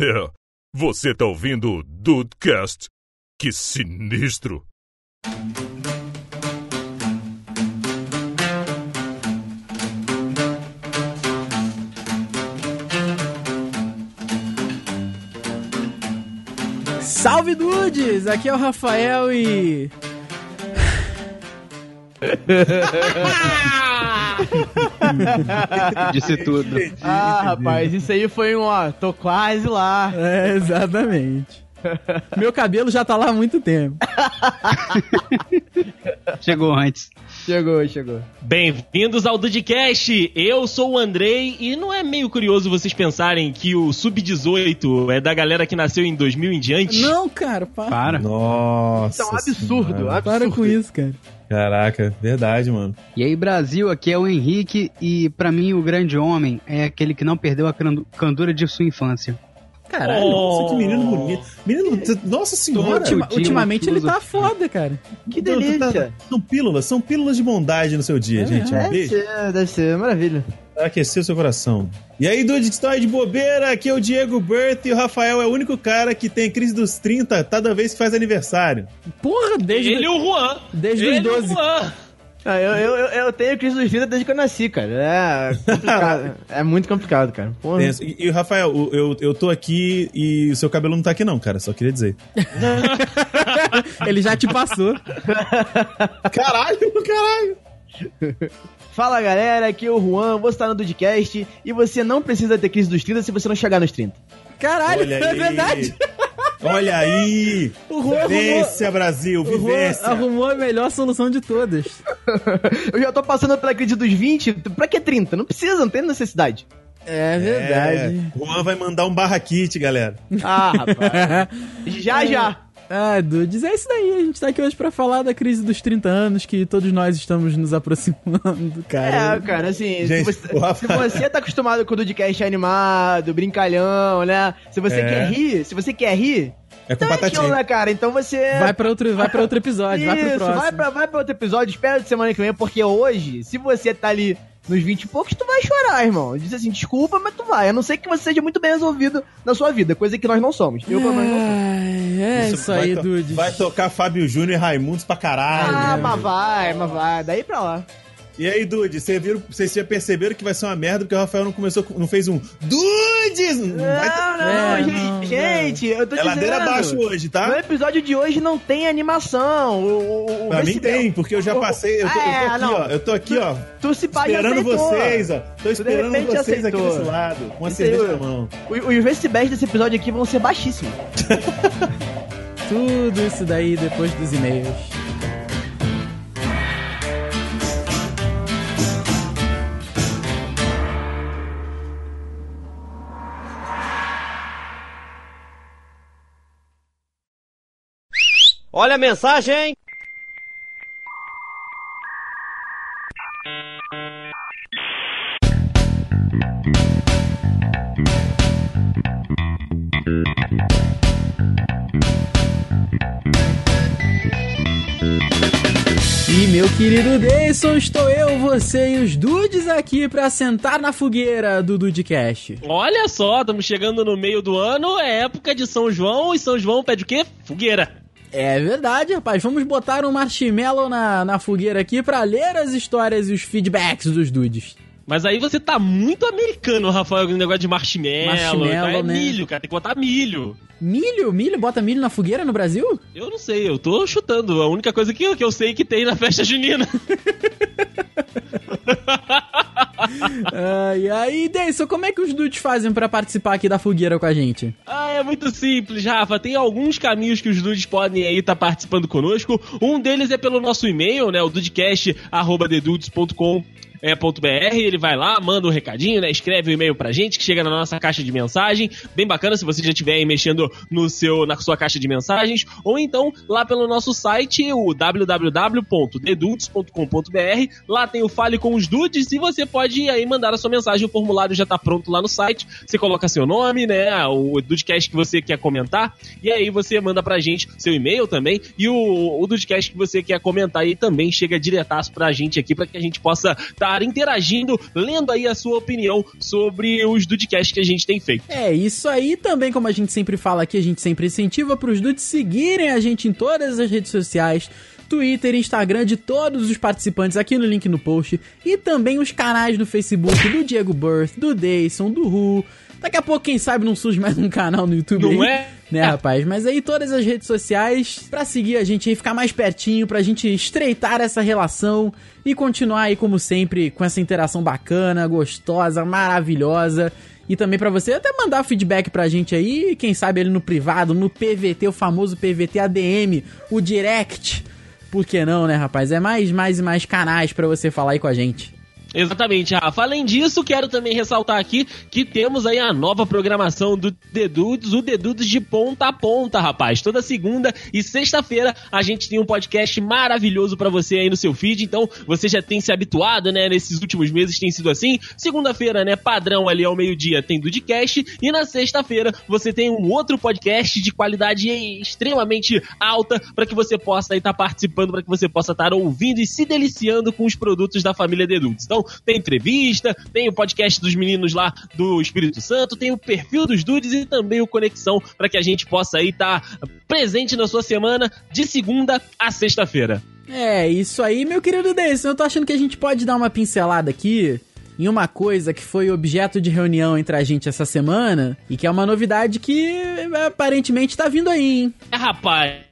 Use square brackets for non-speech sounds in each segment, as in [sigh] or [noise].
É, você tá ouvindo o Dudecast? Que sinistro! Salve Dudes! Aqui é o Rafael e. [laughs] [laughs] Disse tudo. Ah, rapaz, isso aí foi um, ó, tô quase lá. É, exatamente. [laughs] Meu cabelo já tá lá há muito tempo. [laughs] Chegou antes. Chegou, chegou. Bem-vindos ao Dudcast! Eu sou o Andrei e não é meio curioso vocês pensarem que o Sub-18 é da galera que nasceu em 2000 em diante? Não, cara, para. Para. Nossa. Isso é um absurdo, Senhora. absurdo. Para com isso, cara. Caraca, verdade, mano. E aí, Brasil, aqui é o Henrique e pra mim o grande homem é aquele que não perdeu a candura de sua infância. Caralho, Oh. nossa, que menino bonito. Menino, nossa senhora. Ultima- ultimamente ele tá foda, cara. Que tu delícia. tá- são pílulas, são pílulas de bondade no seu dia, É, gente. Um Deve beijo ser, deve ser, maravilha. pra aquecer o seu coração. E aí, Dude, que está de bobeira, aqui é o Diego Burt e o Rafael é o único cara que tem crise dos 30 toda vez que faz aniversário. Porra, desde. Ele e o Juan! Desde Ele os e o 12. Juan! Ah, eu, eu, eu, tenho crise dos vida desde que eu nasci, cara. É complicado. [laughs] é muito complicado, cara. E, e, Rafael, eu, eu tô aqui e o seu cabelo não tá aqui não, cara, só queria dizer. [laughs] Ele já te passou. [laughs] Caralho, caralho. Fala galera, aqui é o Juan, você tá no Dudcast e você não precisa ter crise dos 30 se você não chegar nos 30. Caralho, Olha [laughs] é aí. verdade. Olha aí. O Juan arrumou, Vivência, Brasil, o Juan vivência. arrumou a melhor solução de todas. [laughs] Eu já tô passando pela crise dos 20, pra que 30? Não precisa, não tem necessidade. É verdade. É, Juan vai mandar um barra kit, galera. Ah, rapaz. [laughs] já, já. Ah, Dudes, é isso daí. A gente tá aqui hoje pra falar da crise dos 30 anos, que todos nós estamos nos aproximando, [laughs] cara. É, cara, assim, Gente, se, você, Rafa- se você tá acostumado com o Dudcast animado, brincalhão, né? Se você É. quer rir, se você quer rir, É com então é aquilo, batatinha. né, cara? Então você... Vai pra outro, vai pra outro episódio, vai pro Isso, próximo. vai pra, vai pra outro episódio, espera de semana que vem, porque hoje, se você tá ali nos 20 e poucos, tu vai chorar, irmão. Diz assim, desculpa, mas tu vai. A não ser que você seja muito bem resolvido na sua vida, coisa que nós não somos. Eu, pelo menos, não sou. Ai, é isso, vai aí, Dudes. Vai tocar Fábio Júnior e Raimundos pra caralho. Ah, né? mas vai, mas vai. Daí pra lá. E aí, Dude, vocês viram, vocês já perceberam que vai ser uma merda porque o Rafael não começou, não fez um Dudes! Não ter- Não, não, É, gente, não, gente, eu tô É ladeira dizendo. abaixo hoje, No tá? episódio de hoje não tem animação. O, o, Pra mim tem, porque eu já passei. Eu tô, eu tô É, aqui, não. ó. Eu tô aqui, ó. Tu se pá, Esperando aceitou. vocês, ó. Tô esperando vocês aqui aceitou. desse lado. Com aí, cerveja na mão. Os Vestibés desse episódio aqui vão ser baixíssimos. [laughs] Tudo isso daí depois dos e-mails. Olha a mensagem! E meu querido Deison, estou eu, você e os dudes aqui pra sentar na fogueira do Dudecast. Olha só, estamos chegando no meio do ano, é época de São João, e São João pede o quê? Fogueira. É verdade, rapaz. Vamos botar um marshmallow na, na fogueira aqui pra ler as histórias e os feedbacks dos dudes. Mas aí você tá muito americano, Rafael, com negócio de marshmallow. Marshmallow, então é né? milho, cara, tem que botar milho. Milho? Milho? Bota milho na fogueira no Brasil? Eu não sei, eu tô chutando. A única coisa que, que eu sei que tem na festa junina. [laughs] Ah, e aí, Deison, como é que os dudes fazem pra participar aqui da fogueira com a gente? Ah, é muito simples, Rafa. Tem alguns caminhos que os dudes podem aí estar participando conosco. Um deles é pelo nosso e-mail, né? O dudecast.com é, ponto .br, ele vai lá, manda um recadinho, né? Escreve um e-mail pra gente que chega na nossa caixa de mensagem. Bem bacana se você já estiver aí mexendo no seu, na sua caixa de mensagens. Ou então lá pelo nosso site, o www.dedudes.com.br. Lá tem o Fale com os Dudes e você pode aí mandar a sua mensagem. O formulário já tá pronto lá no site. Você coloca seu nome, né? O Dudecast que você quer comentar. E aí você manda pra gente seu e-mail também. E o, o Dudecast que você quer comentar aí também chega diretaço pra gente aqui, pra que a gente possa estar interagindo, lendo aí a sua opinião sobre os Dudecast que a gente tem feito. É, isso aí também, como a gente sempre fala aqui, a gente sempre incentiva pros dudes seguirem a gente em todas as redes sociais. Twitter, Instagram de todos os participantes aqui no link no post e também os canais no Facebook do Diego Birth, do Dayson, do Ru. Daqui a pouco, quem sabe, não surge mais um canal no YouTube Não aí, é? né, rapaz? Mas aí todas as redes sociais pra seguir a gente aí, ficar mais pertinho, pra gente estreitar essa relação e continuar aí, como sempre, com essa interação bacana, gostosa, maravilhosa. E também pra você até mandar feedback pra gente aí, quem sabe ali no privado, no PVT, o famoso PVT ADM, o direct. Por que não, né, rapaz? É mais, mais e mais canais pra você falar aí com a gente. Exatamente, Rafa. Além disso, quero também ressaltar aqui que temos aí a nova programação do Dedudes, o Dedudes de ponta a ponta, rapaz. Toda segunda e sexta-feira a gente tem um podcast maravilhoso pra você aí no seu feed, então você já tem se habituado, né? Nesses últimos meses tem sido assim. Segunda-feira, né, padrão ali ao meio-dia tem Dudcast e na sexta-feira você tem um outro podcast de qualidade extremamente alta para que você possa estar participando, para que você possa estar ouvindo e se deliciando com os produtos da família Dedudes. Então, tem entrevista, tem o podcast dos meninos lá do Espírito Santo, tem o perfil dos dudes e também o Conexão para que a gente possa aí estar presente na sua semana de segunda a sexta-feira. É, isso aí, meu querido Deison. Eu tô achando que a gente pode dar uma pincelada aqui em uma coisa que foi objeto de reunião entre a gente essa semana e que é uma novidade que aparentemente tá vindo aí, hein? É, rapaz.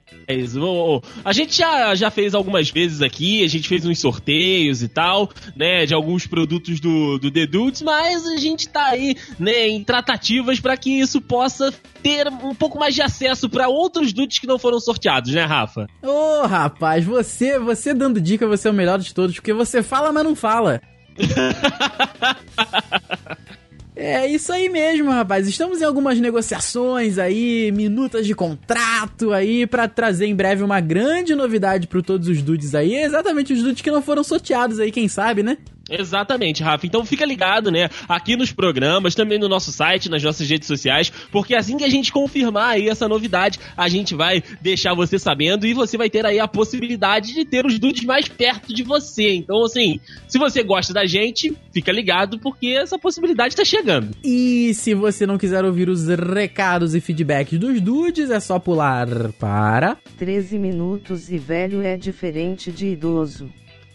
A gente já, já fez algumas vezes aqui, a gente fez uns sorteios e tal, né, de alguns produtos do, do The Dudes, mas a gente tá aí, né, em tratativas para que isso possa ter um pouco mais de acesso para outros dudes que não foram sorteados, né, Rafa? Ô, rapaz, você, você dando dica, você é o melhor de todos, porque você fala, mas não fala. [laughs] É isso aí mesmo, rapaz. Estamos em algumas negociações aí, minutas de contrato aí, pra trazer em breve uma grande novidade para todos os dudes aí. Exatamente os dudes que não foram sorteados aí, quem sabe, né? Exatamente, Rafa. Então fica ligado, né? Aqui nos programas, também no nosso site, nas nossas redes sociais, porque assim que a gente confirmar aí essa novidade, a gente vai deixar você sabendo e você vai ter aí a possibilidade de ter os dudes mais perto de você. Então, assim, se você gosta da gente, fica ligado, porque essa possibilidade tá chegando. E se você não quiser ouvir os recados e feedbacks dos dudes, é só pular para 13 minutos e velho é diferente de idoso.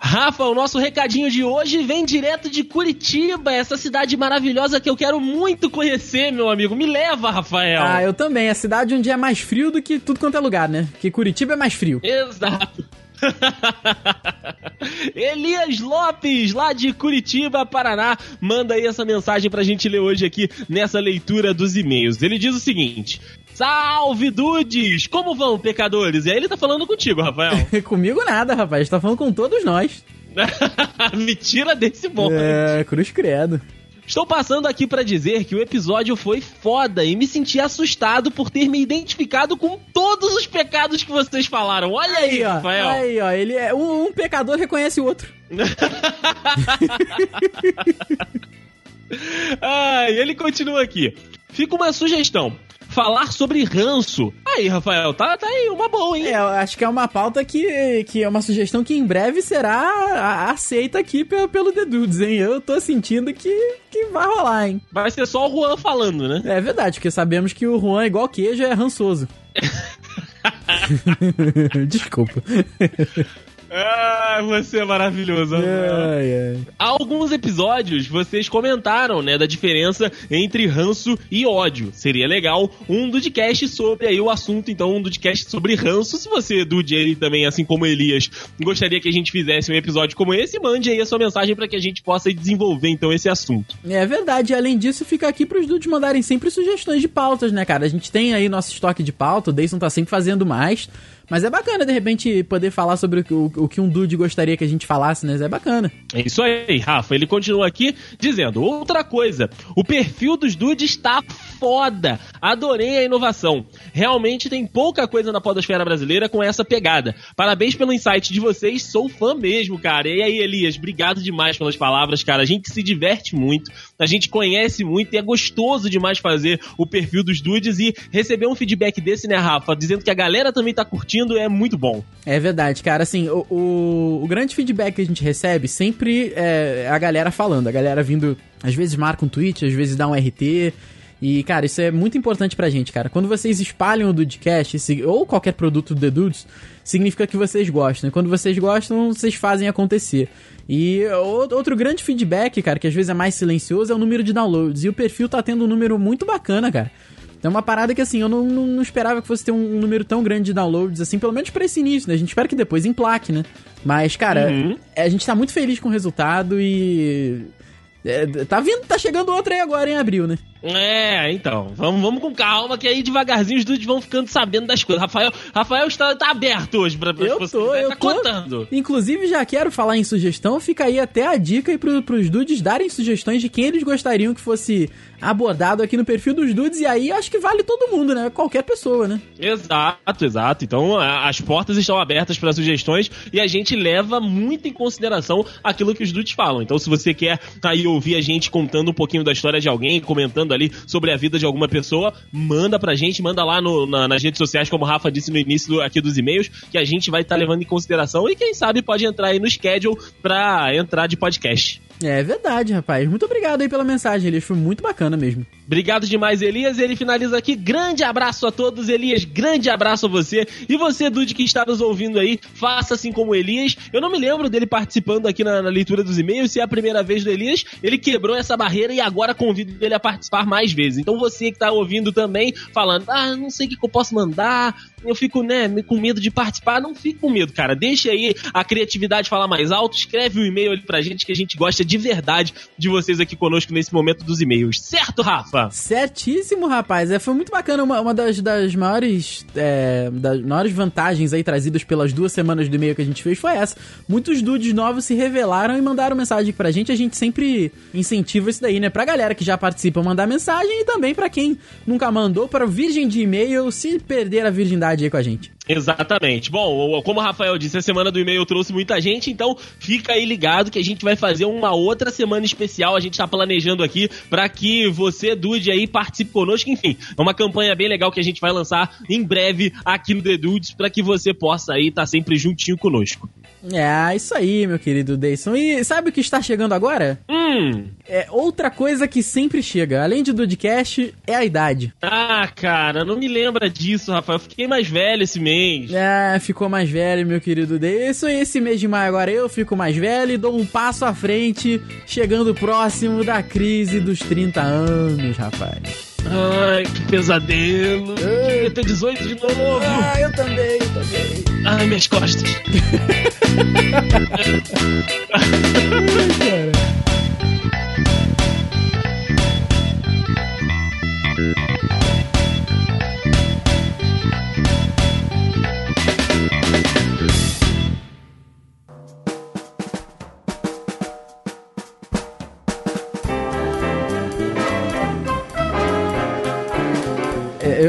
Rafa, o nosso recadinho de hoje vem direto de Curitiba, essa cidade maravilhosa que eu quero muito conhecer, meu amigo. Me leva, Rafael. Ah, eu também. É a cidade onde é mais frio do que tudo quanto é lugar, né? Que Curitiba é mais frio. Exato. [laughs] Elias Lopes, lá de Curitiba, Paraná, manda aí essa mensagem pra gente ler hoje aqui nessa leitura dos e-mails. Ele diz o seguinte: Salve, dudes! Como vão, pecadores? E aí ele tá falando contigo, Rafael. [laughs] Comigo nada, rapaz. Tá falando com todos nós. [laughs] Me tira desse monte. É, cruz credo. Estou passando aqui para dizer que o episódio foi foda e me senti assustado por ter me identificado com todos os pecados que vocês falaram. Olha aí, ó. Rafael. Aí, ó. Ele é, um, um pecador reconhece o outro. [laughs] ah, e ele continua aqui. Fica uma sugestão. Falar sobre ranço. Aí, Rafael, tá, tá aí, uma boa, hein? É, eu acho que é uma pauta que, que é uma sugestão que em breve será aceita aqui pelo, pelo The Dudes, hein? Eu tô sentindo que, que vai rolar, hein? Vai ser só o Juan falando, né? É verdade, porque sabemos que o Juan, igual queijo, é rançoso. [laughs] [laughs] Desculpa. Ah, você é maravilhoso. Há alguns episódios vocês comentaram, né, da diferença entre ranço e ódio. Seria legal um Dudcast sobre aí o assunto, então um Dudcast sobre ranço. Se você, Dude, aí também, assim como Elias, gostaria que a gente fizesse um episódio como esse, mande aí a sua mensagem para que a gente possa desenvolver então esse assunto. É verdade, e além disso, fica aqui pros dudes mandarem sempre sugestões de pautas, né, cara? A gente tem aí nosso estoque de pauta, o Dayson tá sempre fazendo mais. Mas é bacana, de repente, poder falar sobre o, que- o, o que um dude gostaria que a gente falasse, né? É bacana. É isso aí, Rafa. Ele continua aqui dizendo: outra coisa, o perfil dos dudes está foda. Adorei a inovação. Realmente tem pouca coisa na podosfera brasileira com essa pegada. Parabéns pelo insight de vocês, sou fã mesmo, cara. E aí, Elias, obrigado demais pelas palavras, cara. A gente se diverte muito, a gente conhece muito e é gostoso demais fazer o perfil dos dudes e receber um feedback desse, né, Rafa? Dizendo que a galera também tá curtindo é muito bom. É verdade, cara. Assim, o, o, o grande feedback que a gente recebe sempre é a galera falando, a galera vindo, às vezes marca um tweet, às vezes dá um RT. E, cara, isso é muito importante pra gente, cara. Quando vocês espalham o Dudecast, ou qualquer produto do The Dudes, significa que vocês gostam. E quando vocês gostam, vocês fazem acontecer. E outro grande feedback, cara, que às vezes é mais silencioso, é o número de downloads. E o perfil tá tendo um número muito bacana, cara. É uma parada que, assim, eu não, não, não esperava que fosse ter um, número tão grande de downloads, assim, pelo menos pra esse início, né? A gente espera que depois emplaque, né? Mas, cara, Uhum. a gente tá muito feliz com o resultado e. é, tá vindo, tá chegando outra aí agora em abril, né? É, então, vamos, vamos com calma, que aí devagarzinho os dudes vão ficando sabendo das coisas. Rafael, Rafael está, tá aberto hoje pra, pra Eu tô, eu tá tô. contando. Inclusive, já quero falar em sugestão, fica aí até a dica aí pro, pros dudes darem sugestões de quem eles gostariam que fosse abordado aqui no perfil dos dudes, e aí acho que vale todo mundo, né? Qualquer pessoa, né? Exato, exato. Então as portas estão abertas para sugestões e a gente leva muito em consideração aquilo que os dudes falam. Então se você quer aí ouvir a gente contando um pouquinho da história de alguém, comentando ali sobre a vida de alguma pessoa, manda pra gente, manda lá no- na- nas redes sociais, como o Rafa disse no início aqui dos e-mails, que a gente vai estar levando em consideração e quem sabe pode entrar aí no schedule pra entrar de podcast. É verdade, rapaz. Muito obrigado aí pela mensagem, Elias. Foi muito bacana mesmo. Obrigado demais, Elias. Ele finaliza aqui. Grande abraço a todos, Elias. Grande abraço a você. E você, Dude, que está nos ouvindo aí, faça assim como o Elias. Eu não me lembro dele participando aqui na, na leitura dos e-mails. Se é a primeira vez do Elias, ele quebrou essa barreira e agora convido ele a participar mais vezes. Então você que está ouvindo também, falando, ah, não sei o que, que eu posso mandar, eu fico, né, com medo de participar. Não fique com medo, cara. Deixa aí a criatividade falar mais alto. Escreve um e-mail ali pra gente que a gente gosta de verdade de vocês aqui conosco nesse momento dos e-mails. Certo, Rafa? Certíssimo, rapaz. É, foi muito bacana. Uma, uma das, das maiores é, das maiores vantagens aí trazidas pelas duas semanas do e-mail que a gente fez foi essa. Muitos dudes novos se revelaram e mandaram mensagem pra gente. A gente sempre incentiva isso daí, né? Pra galera que já participa mandar mensagem e também pra quem nunca mandou, para o virgem de e-mail se perder a virgindade aí com a gente. Exatamente. Bom, como o Rafael disse, a semana do e-mail trouxe muita gente, então fica aí ligado que a gente vai fazer uma outra semana especial. A gente tá planejando aqui para que você, Dude, aí participe conosco. Enfim, é uma campanha bem legal que a gente vai lançar em breve aqui no The Dudes para que você possa aí estar sempre juntinho conosco. É, isso aí, meu querido Dayson. E sabe o que está chegando agora? Hum. É outra coisa que sempre chega, além de Dudecast, é a idade. Ah, cara, não me lembra disso, Rafael. Eu fiquei mais velho esse mês. É, ficou mais velho, meu querido Dayson. E esse mês de maio agora eu fico mais velho e dou um passo à frente, chegando próximo da crise dos 30 anos, rapaz. Ai, que pesadelo. Eu queria ter 18 de novo. Ah, eu também, eu também. Ai, minhas costas. [laughs] É,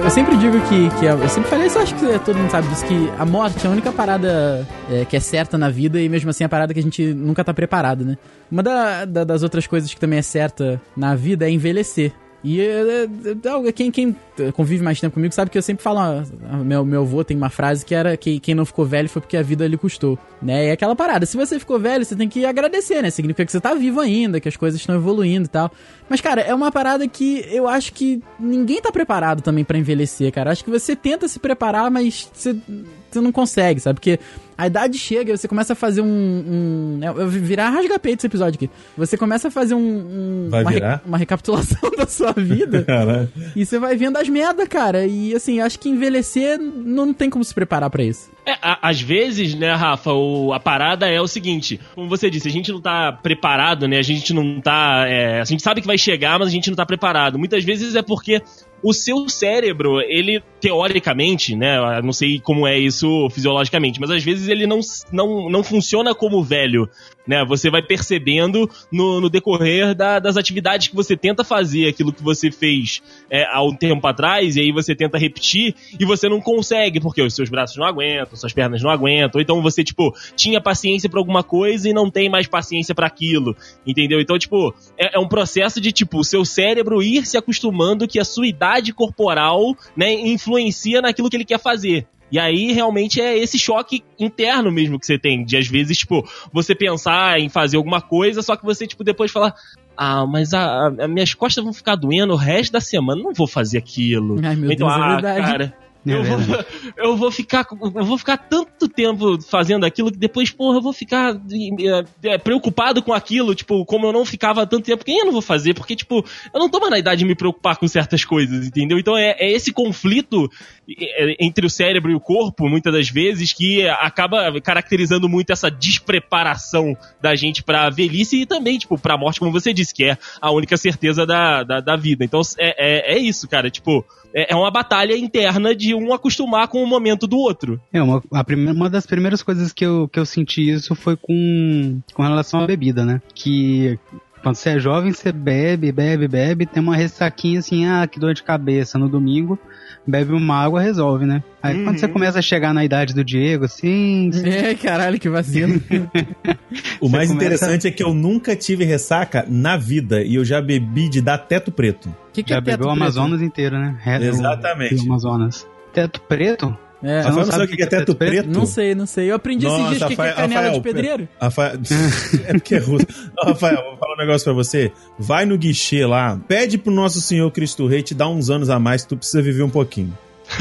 Eu sempre digo que, que eu sempre falei isso, acho que todo mundo sabe disso, que a morte é a única parada é, que é certa na vida e mesmo assim é a parada que a gente nunca tá preparado, né? Uma da- da- das outras coisas que também é certa na vida é envelhecer. E é, é, é, quem, quem convive mais tempo comigo sabe que eu sempre falo. ah, Meu, meu avô tem uma frase que era que quem não ficou velho foi porque a vida lhe custou. Né? E é aquela parada. Se você ficou velho, você tem que agradecer, né? Significa que você tá vivo ainda, que as coisas estão evoluindo e tal. Mas, cara, é uma parada que eu acho que ninguém tá preparado também pra envelhecer, cara. Acho que você tenta se preparar, mas você, você não consegue, sabe? Porque a idade chega e você começa a fazer um. um é, eu virar rasga-peito esse episódio aqui. Você começa a fazer um. um- Vai uma, re- virar? uma recapitulação [laughs] da sua vida. Caralho. E você vai vendo as merda, cara. E assim, acho que envelhecer não tem como se preparar pra isso. É, a- às vezes, né, Rafa, o- a parada é o seguinte: como você disse, a gente não tá preparado, né? A gente não tá. é, a gente sabe que vai chegar, mas a gente não tá preparado. Muitas vezes é porque o seu cérebro, ele teoricamente, né, não sei como é isso fisiologicamente, mas às vezes ele não, não, não funciona como velho, né? Você vai percebendo no, no decorrer da, das atividades que você tenta fazer, aquilo que você fez é, há um tempo atrás, e aí você tenta repetir e você não consegue, porque os seus braços não aguentam, suas pernas não aguentam, ou então você, tipo, tinha paciência para alguma coisa e não tem mais paciência para aquilo, entendeu? Então, tipo, é, é, um processo de, tipo, o seu cérebro ir se acostumando que a sua idade corporal, né, influencia naquilo que ele quer fazer. E aí, realmente, é esse choque interno mesmo que você tem. De, às vezes, tipo, você pensar em fazer alguma coisa, só que você, tipo, depois falar. Ah, mas a, a minhas costas vão ficar doendo o resto da semana, não vou fazer aquilo. Ai, meu então, Deus, é ah, verdade. cara. Eu vou, [laughs] eu vou ficar eu vou ficar tanto tempo fazendo aquilo que depois, porra, eu vou ficar é, preocupado com aquilo, tipo, como eu não ficava há tanto tempo, quem eu não vou fazer? Porque, tipo, eu não tô mais na idade de me preocupar com certas coisas, entendeu? Então é, é esse conflito entre o cérebro e o corpo, muitas das vezes, que acaba caracterizando muito essa despreparação da gente pra velhice e também, tipo, pra morte, como você disse, que é a única certeza da, da, da vida. Então é, é, é isso, cara, tipo, é é uma batalha interna de um acostumar com o momento do outro. É, uma, a primeira, uma das primeiras coisas que eu, que eu senti isso foi com, com relação à bebida, né? Que quando você é jovem, você bebe, bebe, bebe, tem uma ressaquinha assim, ah, que dor de cabeça no domingo, bebe uma água, resolve, né? Aí quando você começa a chegar na idade do Diego, assim, [laughs] É, caralho, que vacilo. [laughs] O mais começa- interessante é que eu nunca tive ressaca na vida e eu já bebi de dar teto preto. O que, que já é teto bebeu o? Amazonas inteiro, né? Re- o- Exatamente. o Amazonas. Teto preto? É, Rafael não não sabe o que é teto preto? não sei, não sei. Eu aprendi esses Nossa, dias o que, que é Rafael- canela de Rafael, pedreiro. [laughs] Rafael, é porque é russo. Ô, Rafael, vou falar um negócio pra você. Vai no guichê lá, pede pro nosso Senhor Cristo Rei te dar uns anos a mais que tu precisa viver um pouquinho. [laughs]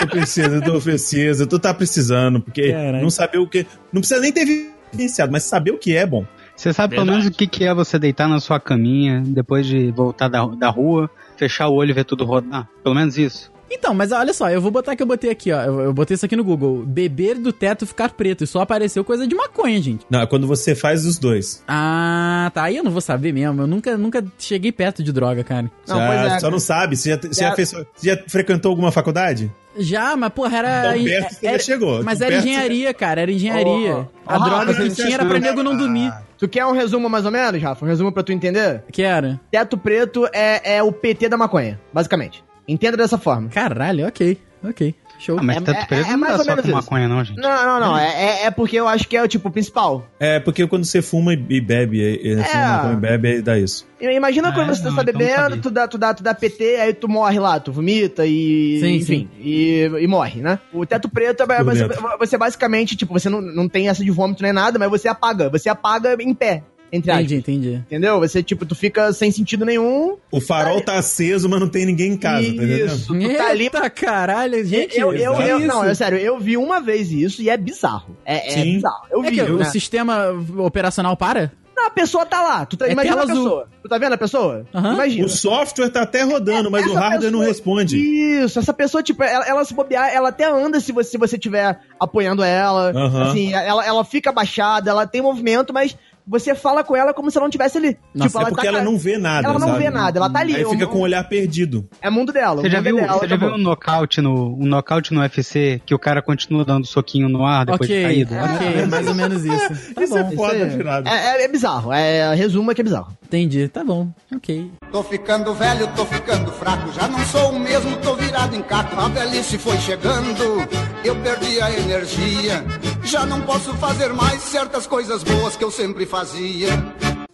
tu precisa, tu precisa, tu tá precisando, porque Caralho. não saber o que. Não precisa nem ter vivenciado, mas saber o que é bom. Você sabe pelo Verdade. menos o que, que é você deitar na sua caminha depois de voltar da, da rua, fechar o olho e ver tudo rodar? Pelo menos isso. Então, mas olha só, eu vou botar que eu botei aqui, ó. Eu, eu botei isso aqui no Google. Beber do teto ficar preto. E só apareceu coisa de maconha, gente. Não, é quando você faz os dois. Ah, tá. Aí eu não vou saber mesmo. Eu nunca, nunca cheguei perto de droga, cara. Não, já, pois é, só não sabe. Você já, você já fez- você já frequentou alguma faculdade? Já, mas porra, era. Perto você já chegou. Mas era engenharia, cara. Era engenharia. Ô, A ô, droga que tinha era pra nego não dormir. Ah, Tu quer um resumo mais ou menos, Rafa? Um resumo pra tu entender? Que era? Teto preto é, é o PT da maconha, basicamente. Entenda dessa forma. Caralho, ok. Ok. Show. Ah, mas É- teto é- preto é não mais dá ou só menos com maconha, não, gente. Não, não, não. É, é, é porque eu acho que é o tipo principal. É, porque quando você fuma e bebe, e, É. fuma maconha e bebe, aí dá isso. Imagina Ah, quando é? você Não, tá então bebendo, tu dá, tu, dá, tu dá PT, aí tu morre lá, tu vomita e. Sim, enfim, E, e morre, né? O teto preto é você, você basicamente, tipo, você não, não tem essa de vômito nem nada, mas você apaga. Você apaga em pé, entre aspas. Entendi, entendi. Entendeu? Você, tipo, tu fica sem sentido nenhum. O farol tá aceso, mas não tem ninguém em casa, tá entendendo? Isso, tu tá ali. Eita caralho, gente. eu, eu, eu- isso? não, é sério, eu vi uma vez isso e é bizarro. É, é bizarro. Eu É vi. que né? o sistema operacional para? Não, a pessoa tá lá. Tu tá, É imagina a azul. pessoa. Tu tá vendo a pessoa? Aham. Imagina. O software tá até rodando, mas o hardware não pessoa- responde. Isso, essa pessoa, tipo, ela, ela se bobear, ela até anda se você, se você tiver apoiando ela. Aham. Assim, ela, ela fica abaixada, ela tem movimento, mas você fala com ela como se ela não estivesse ali. Nossa, tipo, É ela porque tá ela não vê nada, Ela não sabe? vê nada, ela tá ali. Aí o- fica com o olhar perdido. É mundo dela. Você o já viu, é dela, você já viu acabou. um nocaute no um nocaute no UFC que o cara continua dando soquinho no ar depois de Ok, caído? ok, mais ou menos isso. [laughs] Tá Isso é bom, foda, Isso. É, é, é bizarro, é, resumo é que é bizarro. entendi. Tá bom, ok. Tô ficando velho, tô ficando fraco, já não sou o mesmo, tô virado em caco. A velhice foi chegando, eu perdi a energia. Já não posso fazer mais certas coisas boas que eu sempre fazia.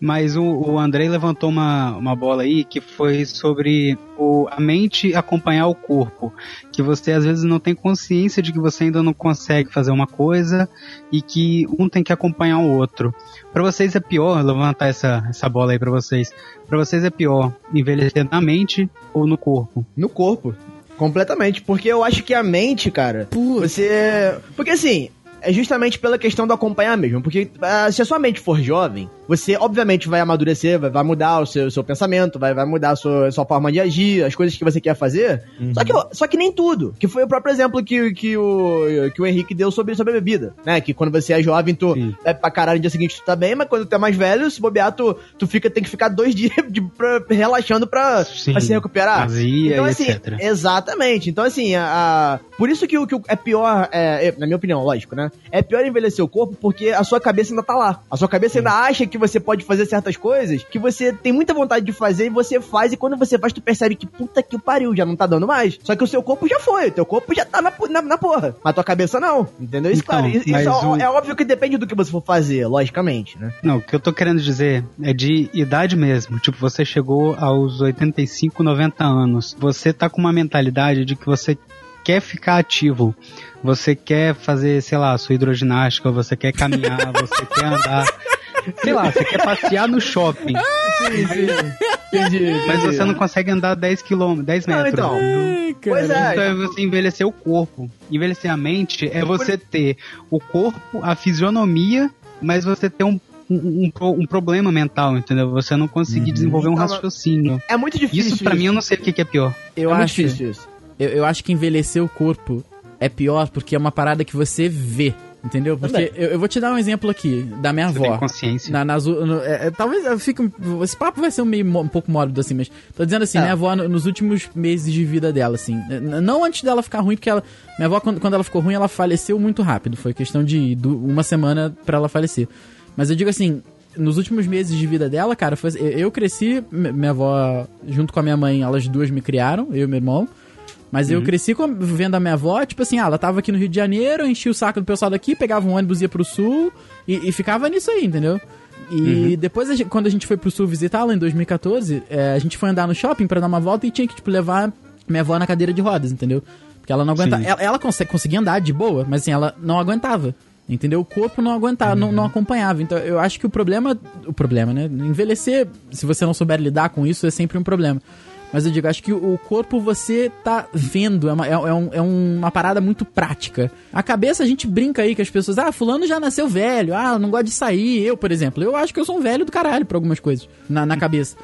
Mas o, o Andrei levantou uma, uma bola aí que foi sobre o, a mente acompanhar o corpo. Que você às vezes não tem consciência de que você ainda não consegue fazer uma coisa e que um tem que acompanhar o outro. Pra vocês é pior levantar essa, essa bola aí pra vocês. Pra vocês é pior envelhecer na mente ou no corpo? No corpo. Completamente. Porque eu acho que a mente, cara, você. Porque assim, é justamente pela questão do acompanhar mesmo. Porque ah, se a sua mente for jovem, você obviamente vai amadurecer, vai, vai mudar o seu, seu pensamento, vai, vai mudar a sua, a sua forma de agir, as coisas que você quer fazer. Só, que, só que nem tudo. Que foi o próprio exemplo que, que, o, que o Henrique deu sobre, sobre a bebida. Né? Que quando você é jovem, tu Sim. bebe pra caralho no dia seguinte tu tá bem, mas quando tu é mais velho, se bobear, tu, tu fica, tem que ficar dois [laughs] dias de, pra- relaxando pra, Sim. pra se recuperar. Vazia então, assim, etc. exatamente. Então, assim, a, a- por isso que o que é pior, é, é, na minha opinião, lógico, né? É pior envelhecer o corpo porque a sua cabeça ainda tá lá. A sua cabeça ainda acha que você pode fazer certas coisas que você tem muita vontade de fazer e você faz, e quando você faz, tu percebe que puta que pariu, já não tá dando mais. Só que o seu corpo já foi, o teu corpo já tá na, na, na porra. Mas a tua cabeça não. Entendeu? Isso, Então, claro, isso é, o- é óbvio que depende do que você for fazer, logicamente, né? Não, o que eu tô querendo dizer é de idade mesmo. Tipo, você chegou aos 85, 90 anos. Você tá com uma mentalidade de que você quer ficar ativo. Você quer fazer, sei lá, sua hidroginástica, você quer caminhar, [laughs] você quer andar. Sei lá, você quer passear no shopping. Sim, sim. Entendi. Mas você não consegue andar 10 km, 10 Não, metros. então. Ai, Pois é. Então é você envelhecer o corpo. Envelhecer a mente é você ter o corpo, a fisionomia, mas você ter um, um, um um problema mental, entendeu? Você não conseguir desenvolver um Então, raciocínio. É muito difícil. Isso pra mim eu não sei o que, é pior. Eu é muito acho, difícil isso. eu, eu acho que envelhecer o corpo é pior porque é uma parada que você vê. Entendeu? Porque eu, eu vou te dar um exemplo aqui da minha Você avó. tem consciência. Na, nas no- é, é, talvez eu fique. Esse papo vai ser um, meio, um pouco mórbido, assim, mas. Tô dizendo assim, É. minha avó, no- nos últimos meses de vida dela, assim. Não antes dela ficar ruim, porque ela. Minha avó, quando, quando ela ficou ruim, ela faleceu muito rápido. Foi questão de uma semana pra ela falecer. Mas eu digo assim. Nos últimos meses de vida dela, cara, foi, eu cresci, minha avó, junto com a minha mãe, elas duas me criaram, eu e meu irmão. Mas eu cresci com- vendo a minha avó, tipo assim, ah, ela tava aqui no Rio de Janeiro, enchia o saco do pessoal daqui, pegava um ônibus, ia pro sul e, e ficava nisso aí, entendeu? E depois, a gente- quando a gente foi pro sul visitá-la em 2014, é, a gente foi andar no shopping pra dar uma volta e tinha que, tipo, levar minha avó na cadeira de rodas, entendeu? Porque ela não aguentava. Ela, ela consegue, conseguia andar de boa, mas assim, ela não aguentava. Entendeu? O corpo não aguentava, não, não acompanhava. Então eu acho que o problema. O problema, né? Envelhecer, se você não souber lidar com isso, é sempre um problema. Mas eu digo, acho que o corpo você tá vendo, é uma, é, é um- é uma parada muito prática. A cabeça a gente brinca aí que as pessoas, ah, fulano já nasceu velho, ah, não gosta de sair. Eu, por exemplo, eu acho que eu sou um velho do caralho pra algumas coisas na, na cabeça.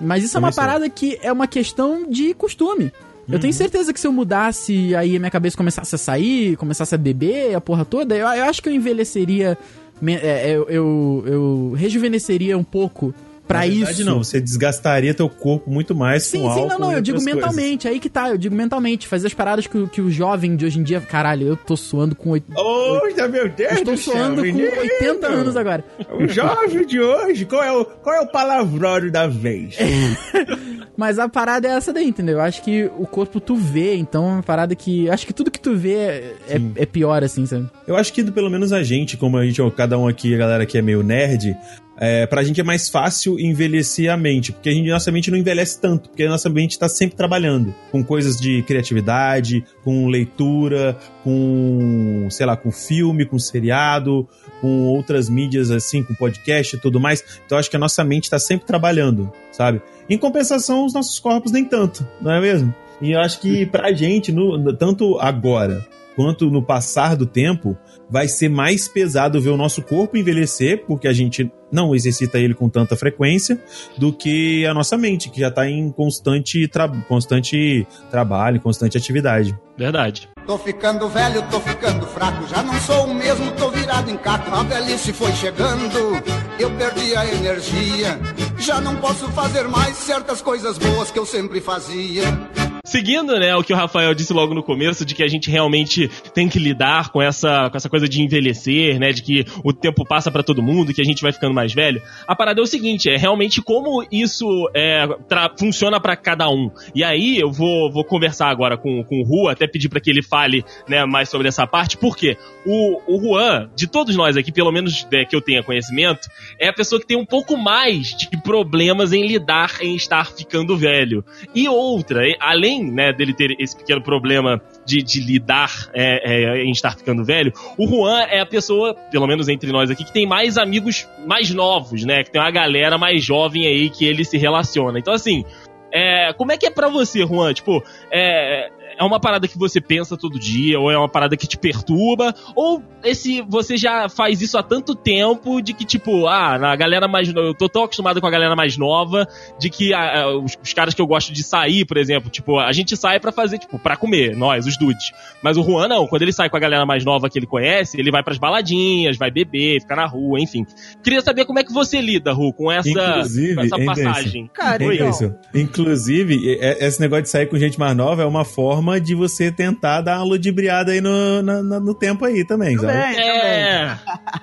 Mas isso é uma parada que é uma questão de costume. Eu tenho certeza que se eu mudasse, aí a minha cabeça começasse a sair, começasse a beber, a porra toda, eu, eu acho que eu envelheceria, me- é, eu, eu, eu rejuvenesceria um pouco pra verdade, isso. não, você desgastaria teu corpo muito mais Sim, com sim, álcool não, não, eu digo coisas. mentalmente, aí que tá, eu digo mentalmente, fazer as paradas que, o- que o jovem de hoje em dia, caralho, eu tô suando com oito, Ô, meu Deus eu estou céu, suando com menino. 80 anos agora. O jovem de hoje, qual é o, qual é o palavrão da vez? [laughs] Mas a parada é essa daí, entendeu? Eu acho que o corpo tu vê, então é uma parada que. Acho que tudo que tu vê é, é, é pior, assim, sabe? Eu acho que pelo menos a gente, como a gente, cada um aqui, a galera que é meio nerd, é, pra gente é mais fácil envelhecer a mente, porque a gente, nossa mente não envelhece tanto, porque a nossa mente tá sempre trabalhando com coisas de criatividade, com leitura, com, sei lá, com filme, com seriado, com outras mídias assim, com podcast e tudo mais. Então acho que a nossa mente tá sempre trabalhando, sabe? Em compensação, os nossos corpos nem tanto, não é mesmo? E eu acho que pra gente, no- tanto agora quanto no passar do tempo, vai ser mais pesado ver o nosso corpo envelhecer, porque a gente não exercita ele com tanta frequência, do que a nossa mente, que já tá em constante, tra constante trabalho, constante atividade. Verdade. Tô ficando velho, tô ficando fraco, já não sou o mesmo, tô virado em caco. A velhice foi chegando, eu perdi a energia. Já não posso fazer mais certas coisas boas que eu sempre fazia. Seguindo, né, o que o Rafael disse logo no começo, de que a gente realmente tem que lidar com essa, com essa coisa de envelhecer, né, de que o tempo passa pra todo mundo, que a gente vai ficando mais velho. A parada é o seguinte, é realmente como isso é, funciona pra cada um. E aí eu vou, vou conversar agora com, com o Rua, até pedir pra que ele fale, né, mais sobre essa parte, porque o, o Juan, de todos nós aqui, pelo menos né, que eu tenha conhecimento, é a pessoa que tem um pouco mais de problemas em lidar em estar ficando velho. E outra, e- além né, dele ter esse pequeno problema de, de lidar é, é, em estar ficando velho, o Juan é a pessoa, pelo menos entre nós aqui, que tem mais amigos mais novos, né? Que tem uma galera mais jovem aí que ele se relaciona. Então, assim, é, como é que é pra você, Juan? Tipo, é, é uma parada que você pensa todo dia, ou é uma parada que te perturba, ou esse você já faz isso há tanto tempo de que, tipo, ah, na galera mais nova, eu tô tão acostumado com a galera mais nova, de que ah, ah, os, os caras que eu gosto de sair, por exemplo, tipo, a gente sai pra fazer, tipo, pra comer, nós, os dudes. Mas o Juan não, quando ele sai com a galera mais nova que ele conhece, ele vai pras baladinhas, vai beber, ficar na rua, enfim. Queria saber como é que você lida, Ru, com essa, Inclusive, com essa passagem. Cara, É então, isso. Inclusive, esse negócio de sair com gente mais nova é uma forma de você tentar dar uma ludibriada aí no, na- no tempo aí também, sabe? também, também. É,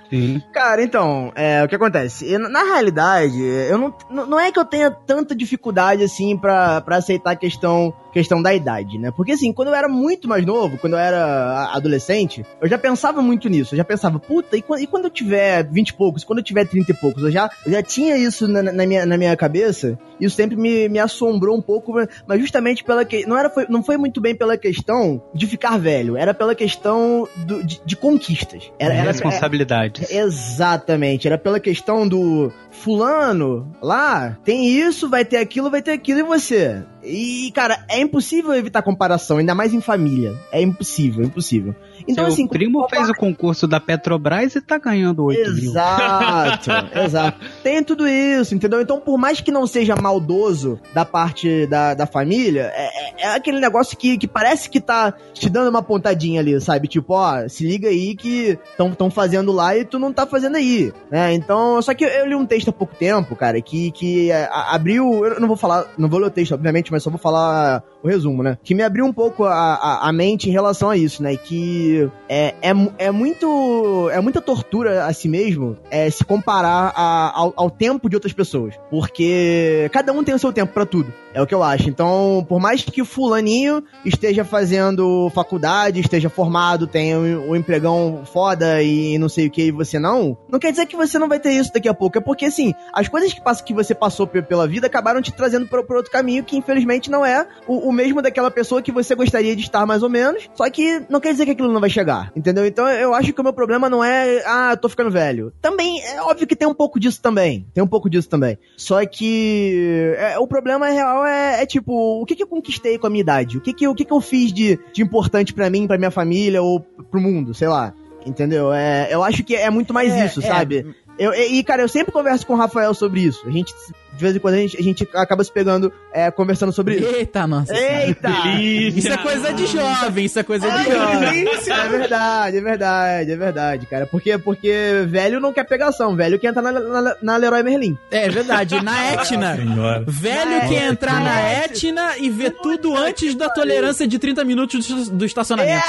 Sim. Cara, então, é, o que acontece? Eu, na realidade, eu não, não é que eu tenha tanta dificuldade assim pra aceitar a questão, questão da idade, né? Porque assim, quando eu era muito mais novo, quando eu era adolescente, eu já pensava muito nisso. Eu já pensava, puta, e quando, e quando eu tiver 20 e poucos, quando eu tiver 30 e poucos? Eu já, eu já tinha isso na, na minha, na minha cabeça. Isso sempre me, me assombrou um pouco, mas- justamente pela que. Não, era, foi, não foi muito bem pela questão de ficar velho, era pela questão do- de, de conquistas. Era, era, Responsabilidade. Exatamente, era pela questão do fulano lá, tem isso, vai ter aquilo, vai ter aquilo e você. E, cara, é impossível evitar comparação, ainda mais em família. É impossível, impossível. Então, Seu assim, primo fez o concurso da Petrobras e tá ganhando 8 mil. Exato, [laughs] exato. Tem tudo isso, entendeu? Então, por mais que não seja maldoso da parte da, da família, é, é- é aquele negócio que, que parece que tá te dando uma pontadinha ali, sabe? Tipo, ó, se liga aí que estão fazendo lá e tu não tá fazendo aí, né? Então, só que eu, eu li um texto há pouco tempo, cara, que, que é, abriu. Eu não vou falar, não vou ler o texto, obviamente, mas só vou falar o resumo, né? Que me abriu um pouco a, a, a mente em relação a isso, né? Que é, é, é muito. É muita tortura a si mesmo é, se comparar a- ao, ao tempo de outras pessoas. Porque cada um tem o seu tempo pra tudo. É o que eu acho. Então, por mais que o fulaninho esteja fazendo faculdade, esteja formado, tenha um, um empregão foda e não sei o que, e você não, não quer dizer que você não vai ter isso daqui a pouco. É porque, assim, as coisas que, passa, que você passou pe- pela vida acabaram te trazendo pra outro caminho que, infelizmente, não é o, o mesmo daquela pessoa que você gostaria de estar, mais ou menos. Só que não quer dizer que aquilo não vai chegar. Entendeu? Então, eu acho que o meu problema não é, ah, eu tô ficando velho. Também, é óbvio que tem um pouco disso também. Tem um pouco disso também. Só que é, o problema real é, é, tipo, o que, que eu conquistei com a minha idade? O que, que, eu- o que, que eu fiz de, de importante pra mim, pra minha família ou pro mundo, sei lá. Entendeu? É, eu acho que é muito mais É, isso, é. sabe? Eu, e, cara, eu sempre converso com o Rafael sobre isso. A gente, de vez em quando, a gente, a gente acaba se pegando, é, conversando sobre isso. Eita, nossa. Eita! delícia. Isso é coisa de jovem, isso é coisa de Ai, jovem. delícia! É verdade, é verdade, é verdade, cara. Porque, porque velho não quer pegação, velho quer entrar na, na, na Leroy Merlin. É verdade, na [laughs] Etna. Senhora. Velho que entrar na Etna e ver tudo antes da tolerância de 30 minutos do, do estacionamento.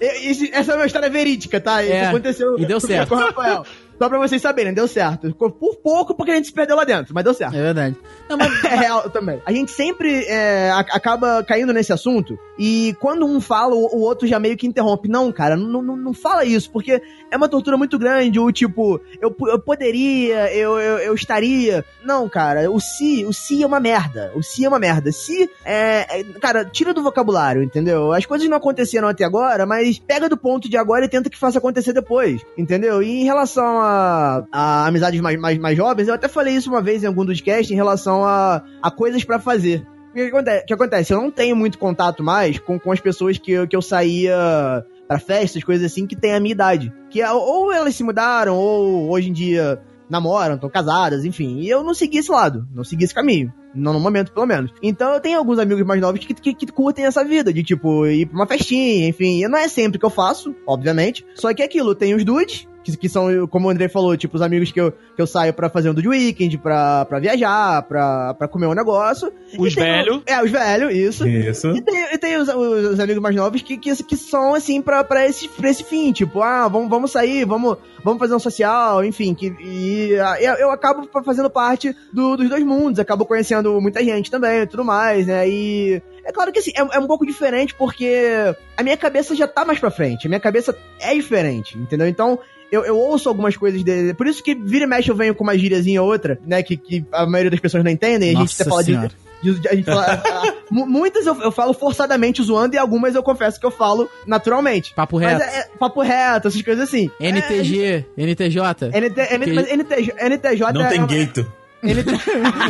É, essa é uma história verídica, tá? Isso É, aconteceu e deu certo. com o Rafael. Só pra vocês saberem, deu certo. Por pouco, porque a gente se perdeu lá dentro, mas deu certo. É verdade. Não, mas [laughs] É real também. A gente sempre é, acaba caindo nesse assunto e quando um fala, o, outro já meio que interrompe. Não, cara, não, não, não fala isso, porque é uma tortura muito grande. O tipo, eu, eu poderia, eu, eu, eu estaria. Não, cara, o se, o se é uma merda. O se é uma merda. Se, é, é- cara, tira do vocabulário, entendeu? As coisas não aconteceram até agora, mas pega do ponto de agora e tenta que faça acontecer depois, entendeu? E em relação a, a amizades mais, mais, mais jovens, eu até falei isso uma vez em algum dos casts em relação a, a coisas pra fazer. O que acontece? Que acontece? Eu não tenho muito contato mais com, com as pessoas que, eu- que eu saía pra festas, coisas assim, que têm a minha idade. Que é- ou elas se mudaram, ou hoje em dia namoram, estão casadas, enfim. E eu não segui esse lado, não segui esse caminho. Não no momento, pelo menos. Então eu tenho alguns amigos mais novos que, que, que curtem essa vida, de tipo, ir pra uma festinha, enfim. E não é sempre que eu faço, obviamente. Só que é aquilo, tem os dudes, que, que são, como o André falou, tipo, os amigos que eu, que eu saio pra fazer um dude weekend, pra, pra viajar, pra, pra comer um negócio. Os velhos. É, os velhos, isso. Isso. E tem, e tem os, os- os amigos mais novos que, que, que são, assim, pra, pra, esse, pra esse fim. Tipo, ah, vamos, vamos sair, vamos, vamos fazer um social, enfim. Que, e eu, eu acabo fazendo parte do- dos dois mundos. Acabo conhecendo muita gente também e tudo mais, né? E é claro que, assim, é, é um pouco diferente porque a minha cabeça já tá mais pra frente. A minha cabeça é diferente, entendeu? Então... Eu, eu ouço algumas coisas dele. Por isso que vira e mexe eu venho com uma gíriazinha ou outra, né? Que, que a maioria das pessoas não entendem. A gente Nossa até fala de, Senhora. de- a gente fala, mu- muitas eu, eu falo forçadamente zoando e algumas eu confesso que eu falo naturalmente. papo Mas reto. é, é papo reto, essas coisas assim. NTG, NTJ. É, NT, NT, Que- mas NTJ, NTJ Não é, tem é- gaito. [laughs] [laughs]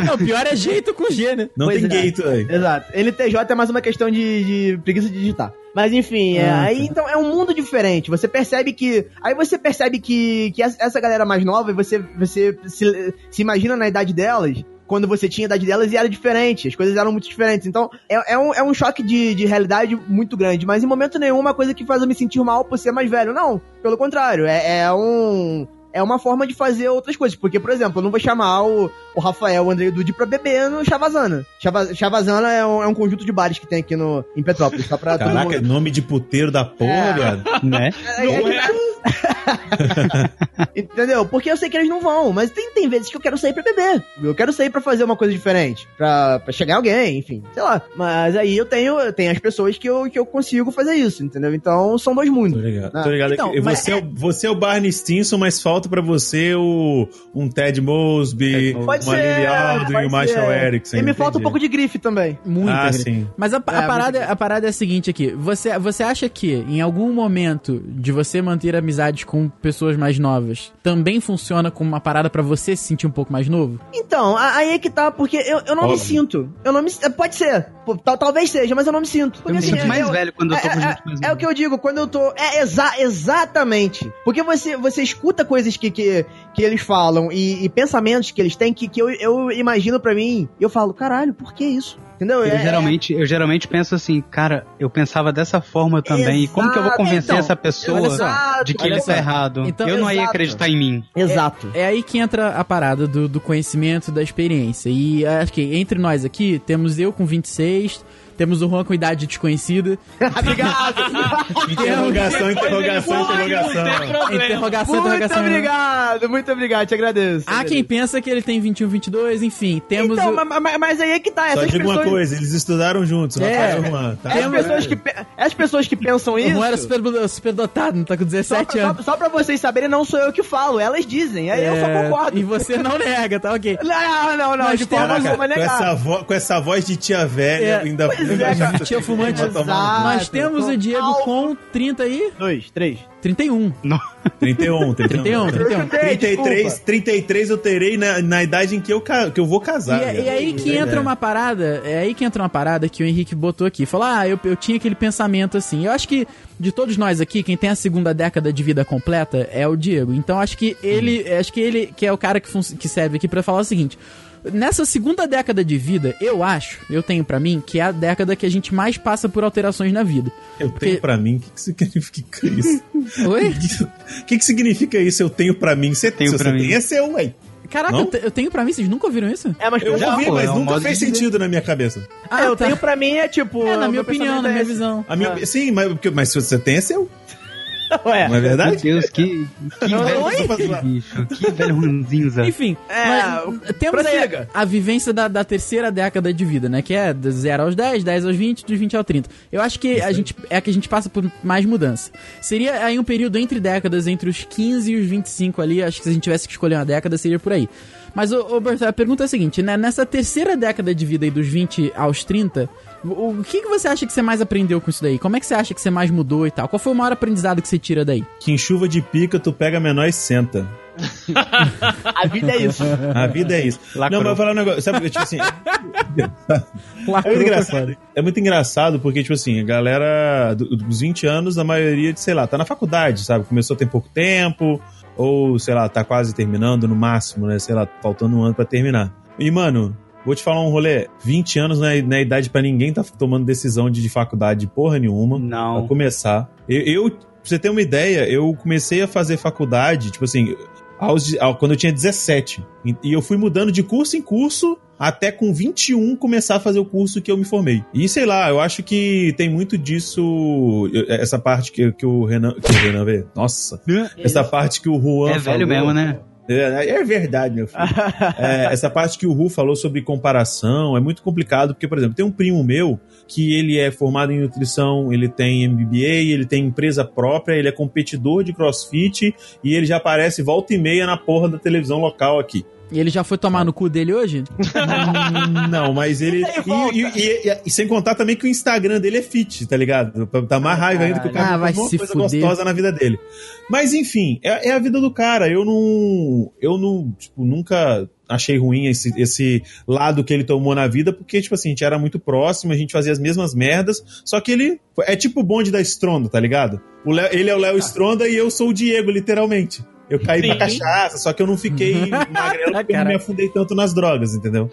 Não, o pior é jeito com G, né? Não Pois tem é. gate aí. Exato. NTJ é mais uma questão de, de preguiça de digitar. Mas enfim, é, Ah, aí tá. então é um mundo diferente. Você percebe que. Aí você percebe que, que essa essa galera mais nova, você, você se, se imagina na idade delas. Quando você tinha a idade delas e era diferente, as coisas eram muito diferentes. Então, é, é, um, é um choque de, de realidade muito grande. Mas em momento nenhum, uma coisa que faz eu me sentir mal por ser mais velho. Não, pelo contrário. É, é um. É uma forma de fazer outras coisas. Porque, por exemplo, eu não vou chamar o, o Rafael, o André e o Dude pra beber no Chavazana. Chava, Chavazana é um, é um conjunto de bares que tem aqui no, em Petrópolis. Só pra todo Caraca, mundo. nome de puteiro da porra, É. né? [laughs] É, é, Entendeu? Porque eu sei que eles não vão, mas tem, tem vezes que eu quero sair pra beber. Eu quero sair pra fazer uma coisa diferente. Pra, pra chegar em alguém, enfim, sei lá. Mas aí eu tenho, eu tenho as pessoas que eu, que eu consigo fazer isso, entendeu? Então são dois Tô mundos. ligado. Ah, Tô ligado. então, É você, é... o- você é o Barney Stinson, mas falta pra você o, um Ted Mosby, Mosby. Pode uma Lily Aldrin, pode o Marshall ser. Erickson. E me falta um pouco de grife também. Muito. Ah, né? sim. Mas a, a É, parada, a parada é a seguinte aqui. Você, você acha que em algum momento de você manter amizades com pessoas mais novas também funciona como uma parada pra você se sentir um pouco mais novo? Então, aí é que tá, porque eu, eu não me Óbvio. sinto. Eu não me Pode ser. Talvez seja, mas eu não me sinto. Eu Porque, me assim, sinto mais eu- velho quando eu tô é, com é, gente mais é o que eu digo, quando eu tô. É exa exatamente. Porque você, você escuta coisas que, que, que eles falam e, e pensamentos que eles têm que, que eu, eu imagino pra mim e eu falo, caralho, por que isso? Entendeu? Eu É- geralmente, eu geralmente penso assim, cara, eu pensava dessa forma também. E como que eu vou Exato. convencer Então, essa pessoa só, de que ele tá errado? Então, eu não ia exato. acreditar em mim. é- Exato. É aí que entra a parada do, do conhecimento, da experiência. E acho que entre nós aqui, temos eu com 26, temos o Juan com idade desconhecida. [laughs] [laughs] Obrigado. Interrogação, interrogação, interrogação. Interrogação, muito interrogação. obrigado, muito obrigado, te agradeço. Há quem pensa que ele tem 21, 22, enfim. Temos Então, o... ma- ma- mas, aí é que tá. Só digo uma pessoas, coisa, eles estudaram juntos, É. Rafael e Juan, tá? As pessoas, que, as pessoas que pensam O isso. Juan era super, super dotado, não tá com Só, 17 só, anos. só pra vocês saberem, não sou eu que falo, elas dizem. Aí eu só É, concordo. E você não nega, tá ok. Não, não, não, Nós de forma alguma com, essa negar. vo- com essa voz de tia velha, É, ainda pois é, cara. Tia fumante. Exato. Nós temos o Diego com 30 aí? Dois, três. 31. 31, 31. 31, 31. 33, Desculpa. 33 eu terei na, na idade em que eu, que eu vou casar. E, é- velho. e aí que entra uma parada, é aí que entra uma parada que o Henrique botou aqui. Falou, ah, eu, eu tinha aquele pensamento assim. Eu acho que de todos nós aqui, quem tem a segunda década de vida completa é o Diego. Então acho que ele, acho que ele que é o cara que, que serve aqui pra falar o seguinte. Nessa segunda década de vida, eu acho, eu tenho pra mim, que é a década que a gente mais passa por alterações na vida. Eu tenho Porque- pra mim, o que, que significa isso? [laughs] Oi? O que, que significa isso? Eu tenho pra mim. Você Tenho se pra você mim. tem, é seu, ué. Caraca, eu, te- eu tenho pra mim, vocês nunca ouviram isso? É, mas Eu Já, ouvi, pô, mas é um nunca fez de dizer. sentido na minha cabeça. Ah, eu tá. tenho pra mim é tipo. É, na meu minha opinião, na é minha esse. visão. A minha, Sim, mas, porque- mas se você tem, é seu. Ué. Não é Meu verdade? Deus, que, que velho é bicho. Que velho ranzinza. Enfim, É, mas temos aí a, a vivência da, da terceira década de vida, né? Que é de 0 aos 10, 10 aos 20, dos 20 ao 30. Eu acho que a gente é a que a gente passa por mais mudança. Seria aí um período entre décadas, entre os 15 e os 25 ali. Acho que se a gente tivesse que escolher uma década, seria por aí. Mas, ô, ô a pergunta é a seguinte, né? Nessa terceira década de vida aí, dos 20 aos 30, o, o que, que você acha que você mais aprendeu com isso daí? Como é que você acha que você mais mudou e tal? Qual foi o maior aprendizado que você tira daí? Que em chuva de pica, tu pega menor e senta. [laughs] A vida é isso. A vida é isso. Lacrou. Não, mas eu vou falar um negócio. Sabe, tipo assim. [laughs] É Lacrou, muito foi engraçado. É muito engraçado porque, tipo assim, a galera do- dos 20 anos, a maioria, sei lá, tá na faculdade, sabe? Começou tem pouco tempo, ou, sei lá, tá quase terminando no máximo, né? Sei lá, faltando um ano pra terminar. E, mano, vou te falar um rolê. 20 anos não é, não é idade pra ninguém tá tomando decisão de, de faculdade porra nenhuma. Pra Não. começar. Eu, eu, pra você ter uma ideia, eu comecei a fazer faculdade, tipo assim, aos, ao- quando eu tinha 17. E, e eu fui mudando de curso em curso até com 21 começar a fazer o curso que eu me formei. E sei lá, eu acho que tem muito disso. eu- Essa parte que, que o Renan. Que o Renan vê. Nossa. Essa parte que o Juan. É velho falou- mesmo, né? é, é verdade, meu filho. [laughs] É, essa parte que o Ru falou sobre comparação é muito complicado, porque, por exemplo, tem um primo meu que ele é formado em nutrição, ele tem MBA, ele tem empresa própria, ele é competidor de crossfit e ele já aparece volta e meia na porra da televisão local aqui. E ele já foi tomar no cu dele hoje? [laughs] Não, mas ele. E, e- e- e sem contar também que o Instagram dele é fit, tá ligado? Tá mais raiva ainda que o cara Ah, vai faz uma coisa fuder. gostosa na vida dele. Mas enfim, é, é a vida do cara. Eu não. Eu não, tipo, nunca achei ruim esse, esse lado que ele tomou na vida, porque, tipo assim, a gente era muito próximo, a gente fazia as mesmas merdas, só que ele é tipo o bonde da Stronda, tá ligado? O Léo- ele é o Léo Stronda e eu sou o Diego, literalmente. Eu caí pra Sim. cachaça, só que eu não fiquei [laughs] magrelo porque eu não me afundei tanto nas drogas, entendeu?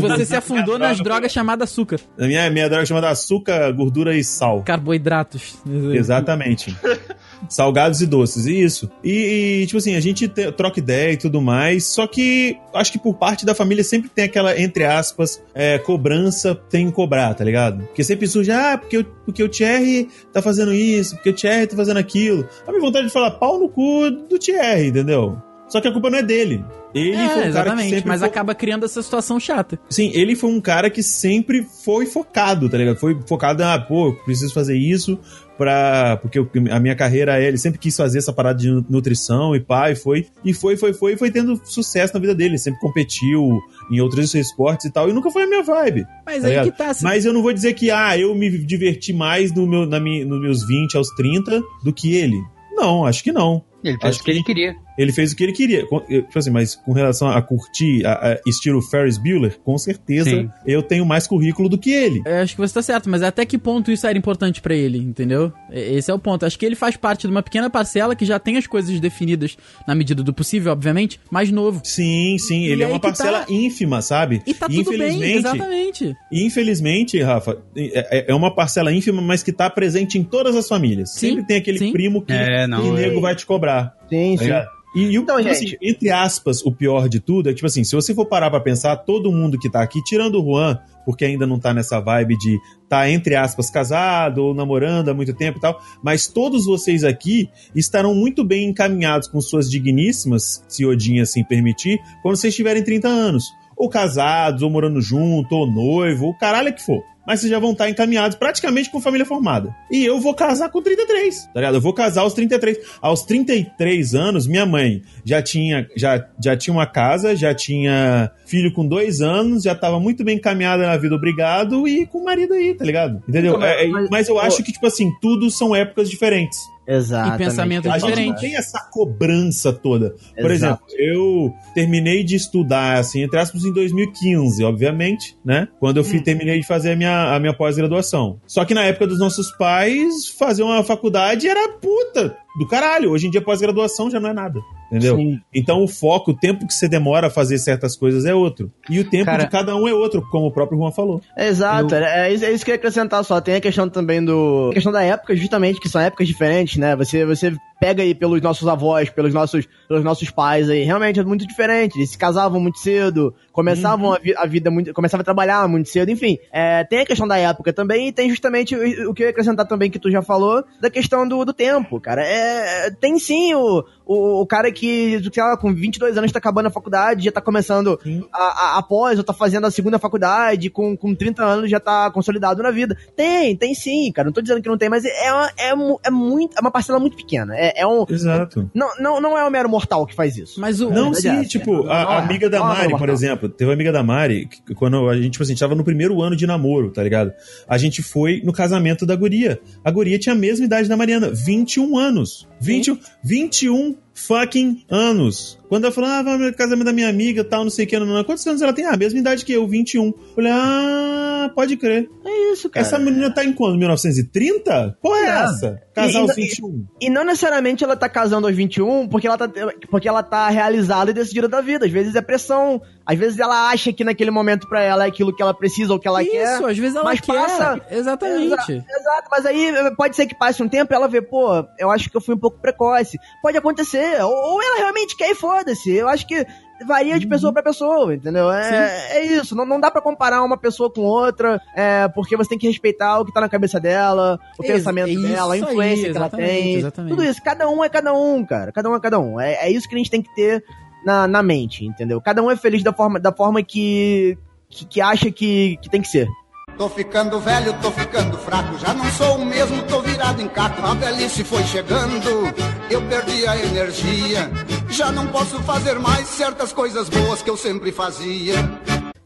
Você se afundou nas drogas chamadas açúcar, A minha, minha droga é chamada açúcar, gordura e sal. carboidratos. Exatamente. [laughs] Salgados e doces, isso. E, e, tipo assim, a gente te- troca ideia e tudo mais, só que acho que por parte da família sempre tem aquela, entre aspas, é, cobrança, tem que cobrar, tá ligado? Porque sempre surge, ah, porque, o- porque o Thierry tá fazendo isso, porque o Thierry tá fazendo aquilo. A minha vontade de falar pau no cu do Thierry, entendeu? Só que a culpa não é dele. Ele foi um É, cara que exatamente, sempre mas foi- acaba criando essa situação chata. Sim, ele foi um cara que sempre foi focado, tá ligado? Foi focado, ah, pô, preciso fazer isso pra. Porque eu- a minha carreira é. Ele sempre quis fazer essa parada de nu- nutrição e pai, foi. E foi, foi, foi, e foi tendo sucesso na vida dele. Sempre competiu em outros esportes e tal. E nunca foi a minha vibe. Mas Tá aí ligado? que tá. se- Mas eu não vou dizer que, ah, eu me diverti mais no meu, na minha, nos meus 20 aos 30 do que ele. Não, acho que não. Ele fez Acho o que ele queria. Ele fez o que ele queria. Tipo assim, mas com relação a curtir a, a estilo Ferris Bueller, com certeza Sim. eu tenho mais currículo do que ele. Eu acho que você tá certo, mas até que ponto isso era importante pra ele, entendeu? E- Esse é o ponto. Acho que ele faz parte de uma pequena parcela que já tem as coisas definidas na medida do possível, obviamente, mais novo. Sim, sim, E ele é aí uma que parcela tá- ínfima, sabe? E tá tudo bem, exatamente. Infelizmente, Rafa, é, é- é uma parcela ínfima, mas que tá presente em todas as famílias. Sim, Sempre tem aquele sim. primo que É, não, o é. nego vai te cobrar. Sim, sim. ligado? E, e o, Então, tipo gente- assim, entre aspas, o pior de tudo é que, tipo assim, se você for parar pra pensar, todo mundo que tá aqui, tirando o Juan, porque ainda não tá nessa vibe de tá, entre aspas, casado ou namorando há muito tempo e tal, mas todos vocês aqui estarão muito bem encaminhados com suas digníssimas, se Odin assim permitir, quando vocês tiverem 30 anos. Ou casados, ou morando junto, ou noivo, ou caralho que for. Mas vocês já vão estar encaminhados praticamente com família formada. E eu vou casar com 33, tá ligado? Eu vou casar aos 33. Aos 33 anos, minha mãe já tinha, já, já tinha uma casa, já tinha filho com dois anos, já tava muito bem encaminhada na vida, obrigado, e com o marido aí, tá ligado? Entendeu? Então, É, é, mas- mas eu pô- acho que, tipo assim, tudo são épocas diferentes. Exato. E pensamento A gente diferente. não tem essa cobrança toda. Por Exato. exemplo, eu terminei de estudar, assim, entre aspas, em 2015, obviamente, né? Quando eu fui, terminei de fazer a minha, a minha pós-graduação. Só que na época dos nossos pais, fazer uma faculdade era puta do caralho. Hoje em dia, pós-graduação já não é nada. Entendeu? Sim. Então o foco, o tempo que você demora a fazer certas coisas é outro. E o tempo Cara- de cada um é outro, como o próprio Juan falou. Exato, é, isso, é isso que eu ia acrescentar só. Tem a questão também do. A questão da época, justamente, que são épocas diferentes, né? Você, você pega aí pelos nossos avós, pelos nossos, pelos nossos pais aí, realmente é muito diferente. Eles se casavam muito cedo, começavam a, vi- a vida muito. começavam a trabalhar muito cedo, enfim. É, tem a questão da época também, e tem justamente o, o que eu ia acrescentar também que tu já falou, da questão do, do tempo, cara. É, tem sim o, o, o cara que, sei lá, com 22 anos tá acabando a faculdade, já tá começando a, a, após, ou tá fazendo a segunda faculdade, com, com 30 anos já tá consolidado na vida. Tem, tem sim, cara. Não tô dizendo que não tem, mas é uma, é, mu- é muito, é uma parcela muito pequena. É, é um. Exato. Não, não, não é o mero mortal que faz isso. Mas o. Não, sim, é essa, tipo, a, a é. amiga da Não é Mari, por exemplo, teve uma amiga da Mari, que quando a gente, tipo assim, a gente tava no primeiro ano de namoro, tá ligado? A gente foi no casamento da guria. A guria tinha a mesma idade da Mariana, 21 anos. 21, 21 fucking anos. Quando ela falou, ah, vai no casamento da minha amiga, tal, não sei o que, não, não. quantos anos ela tem? Ah, a mesma idade que eu, 21. Falei, ah, pode crer. É isso, cara. Essa menina tá em quando? 1930? Porra é É. essa? Casar E- aos e- 21. E não necessariamente ela tá casando aos 21 porque ela tá, porque ela tá realizada e decidida da vida. Às vezes é pressão. Às vezes ela acha que naquele momento pra ela é aquilo que ela precisa ou que ela quer. Isso, às vezes ela mas quer. passa- Exatamente. Exato, mas aí eh, pode ser que passe um tempo e ela vê, pô, eu acho que eu fui um pouco precoce. Pode acontecer. Ou, ou ela realmente quer e foda-se. Eu acho que varia de pessoa pra pessoa, entendeu? É, é isso. Não, não dá pra comparar uma pessoa com outra, é, porque você tem que respeitar o que tá na cabeça dela, o Ex- pensamento isso dela, a influência aí, que ela tem. exatamente. Tudo isso. Cada um é cada um, cara. Cada um é cada um. É, é isso que a gente tem que ter na, na mente, entendeu? Cada um é feliz da forma, da forma que, que, que acha que, que tem que ser. Tô ficando velho, tô ficando fraco, já não sou o mesmo, tô virado em caco. A velhice foi chegando, eu perdi a energia. Já não posso fazer mais certas coisas boas que eu sempre fazia.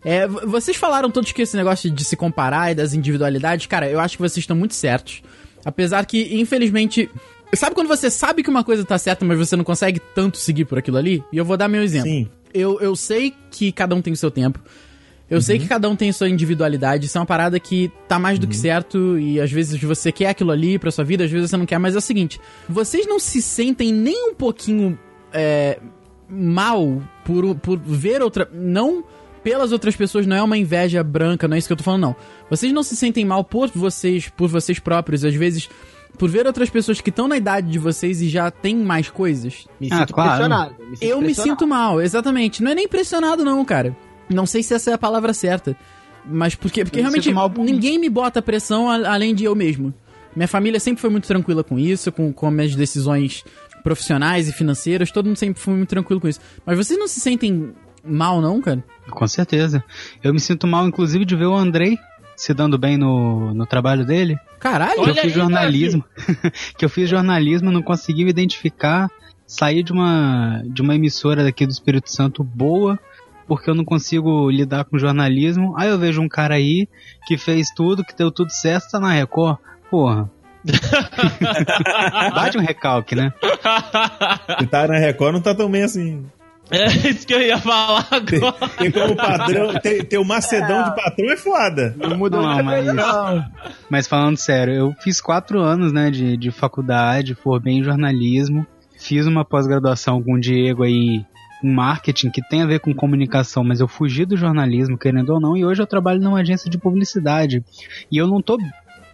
É, vocês falaram todos que esse negócio de se comparar e das individualidades, cara, eu acho que vocês estão muito certos. Apesar que, infelizmente, Sabe quando você sabe que uma coisa tá certa, mas você não consegue tanto seguir por aquilo ali? E eu vou dar meu exemplo. Sim. Eu, eu sei que cada um tem o seu tempo. Eu sei que cada um tem sua individualidade. Isso é uma parada que tá mais do que certo. E às vezes você quer aquilo ali pra sua vida, às vezes você não quer. Mas é o seguinte: vocês não se sentem nem um pouquinho é, mal por, por ver outra. Não pelas outras pessoas, não é uma inveja branca, não é isso que eu tô falando, não. Vocês não se sentem mal por vocês, por vocês próprios, às vezes. Por ver outras pessoas que estão na idade de vocês e já têm mais coisas. Me Ah, sinto claro. pressionado. Me sinto Eu me pressionado. sinto mal, exatamente. Não é nem impressionado, não, cara. Não sei se essa é a palavra certa. Mas porque, porque Eu me realmente sinto mal por ninguém me bota pressão a- além de eu mesmo. Minha família sempre foi muito tranquila com isso, com, com minhas decisões profissionais e financeiras. Todo mundo sempre foi muito tranquilo com isso. Mas vocês não se sentem mal, não, cara? Com certeza. Eu me sinto mal, inclusive, de ver o Andrei se dando bem no, no trabalho dele. Caralho! Que eu fiz aí, jornalismo. [laughs] que eu fiz jornalismo, não consegui me identificar. Saí de uma, de uma emissora daqui do Espírito Santo boa, porque eu não consigo lidar com jornalismo. Aí eu vejo um cara aí que fez tudo, que deu tudo certo, tá na Record. Porra. [laughs] Bate um recalque, né? Se tá na Record, não tá tão bem assim. É isso que eu ia falar agora. Tem como padrão. Ter, ter o macedão de patrão é foda. Não mudou Não, mas- não. Mas falando sério, eu fiz quatro anos, né, de, de faculdade, formei em jornalismo, fiz uma pós-graduação com o Diego aí em marketing, que tem a ver com comunicação, mas eu fugi do jornalismo, querendo ou não, e hoje eu trabalho numa agência de publicidade. E eu não tô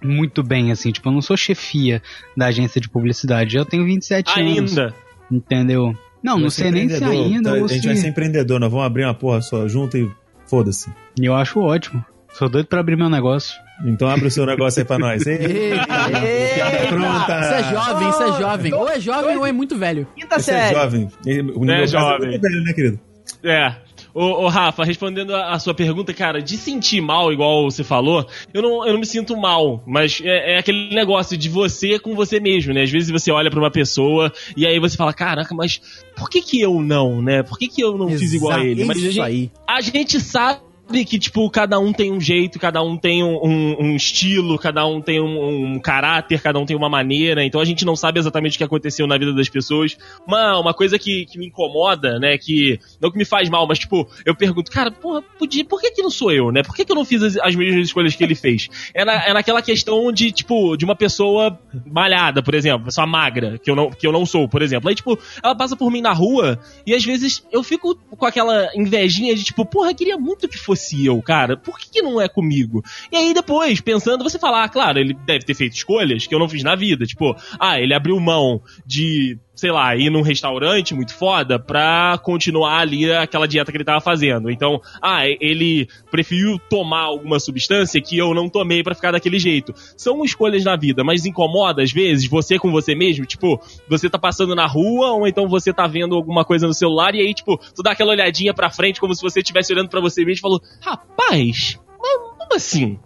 muito bem, assim, tipo, eu não sou chefia da agência de publicidade, eu tenho 27 anos, Ainda. entendeu? Não, não sei nem se ainda Tá, ou A gente se... vai ser empreendedor, nós vamos abrir uma porra só junto e foda-se. E eu acho ótimo. Sou doido pra abrir meu negócio. Então abre o seu negócio aí pra nós. [laughs] Ei, Eita, piada pronta. Isso é jovem, isso é jovem. Ou é jovem ou é muito velho. Quinta Você é série. jovem. O nível É básico jovem. muito velho, né, querido? É. Ô, ô, Rafa, respondendo a, a sua pergunta, cara, de sentir mal, igual você falou, eu não, eu não me sinto mal, mas é, é aquele negócio de você com você mesmo, né? Às vezes você olha pra uma pessoa e aí você fala, caraca, mas por que que eu não, né? Por que que eu não fiz igual a ele? Mas a gente, aí. a gente sabe que, tipo, cada um tem um jeito, cada um tem um, um- um estilo, cada um tem um, um caráter, cada um tem uma maneira, então a gente não sabe exatamente o que aconteceu na vida das pessoas. Uma, uma coisa que, que me incomoda, né, que não que me faz mal, mas, tipo, eu pergunto, cara, porra, podia, por que que não sou eu, né? Por que que eu não fiz as, as mesmas escolhas que ele fez? É, na- é naquela questão de, tipo, de uma pessoa malhada, por exemplo, pessoa magra, que eu, não, que eu não sou, por exemplo. Aí, tipo, ela passa por mim na rua e às vezes eu fico com aquela invejinha de, tipo, porra, eu queria muito que fosse eu, cara. Por que, que não é comigo? E aí depois, pensando, você fala, ah, claro, ele deve ter feito escolhas que eu não fiz na vida. Tipo, ah, ele abriu mão de, sei lá, ir num restaurante muito foda pra continuar ali aquela dieta que ele tava fazendo. Então, ah, ele preferiu tomar alguma substância que eu não tomei pra ficar daquele jeito. São escolhas na vida, mas incomoda às vezes você com você mesmo, tipo, você tá passando na rua ou então você tá vendo alguma coisa no celular e aí, tipo, tu dá aquela olhadinha pra frente como se você estivesse olhando pra você mesmo e falou: "Rapaz, mas como assim?"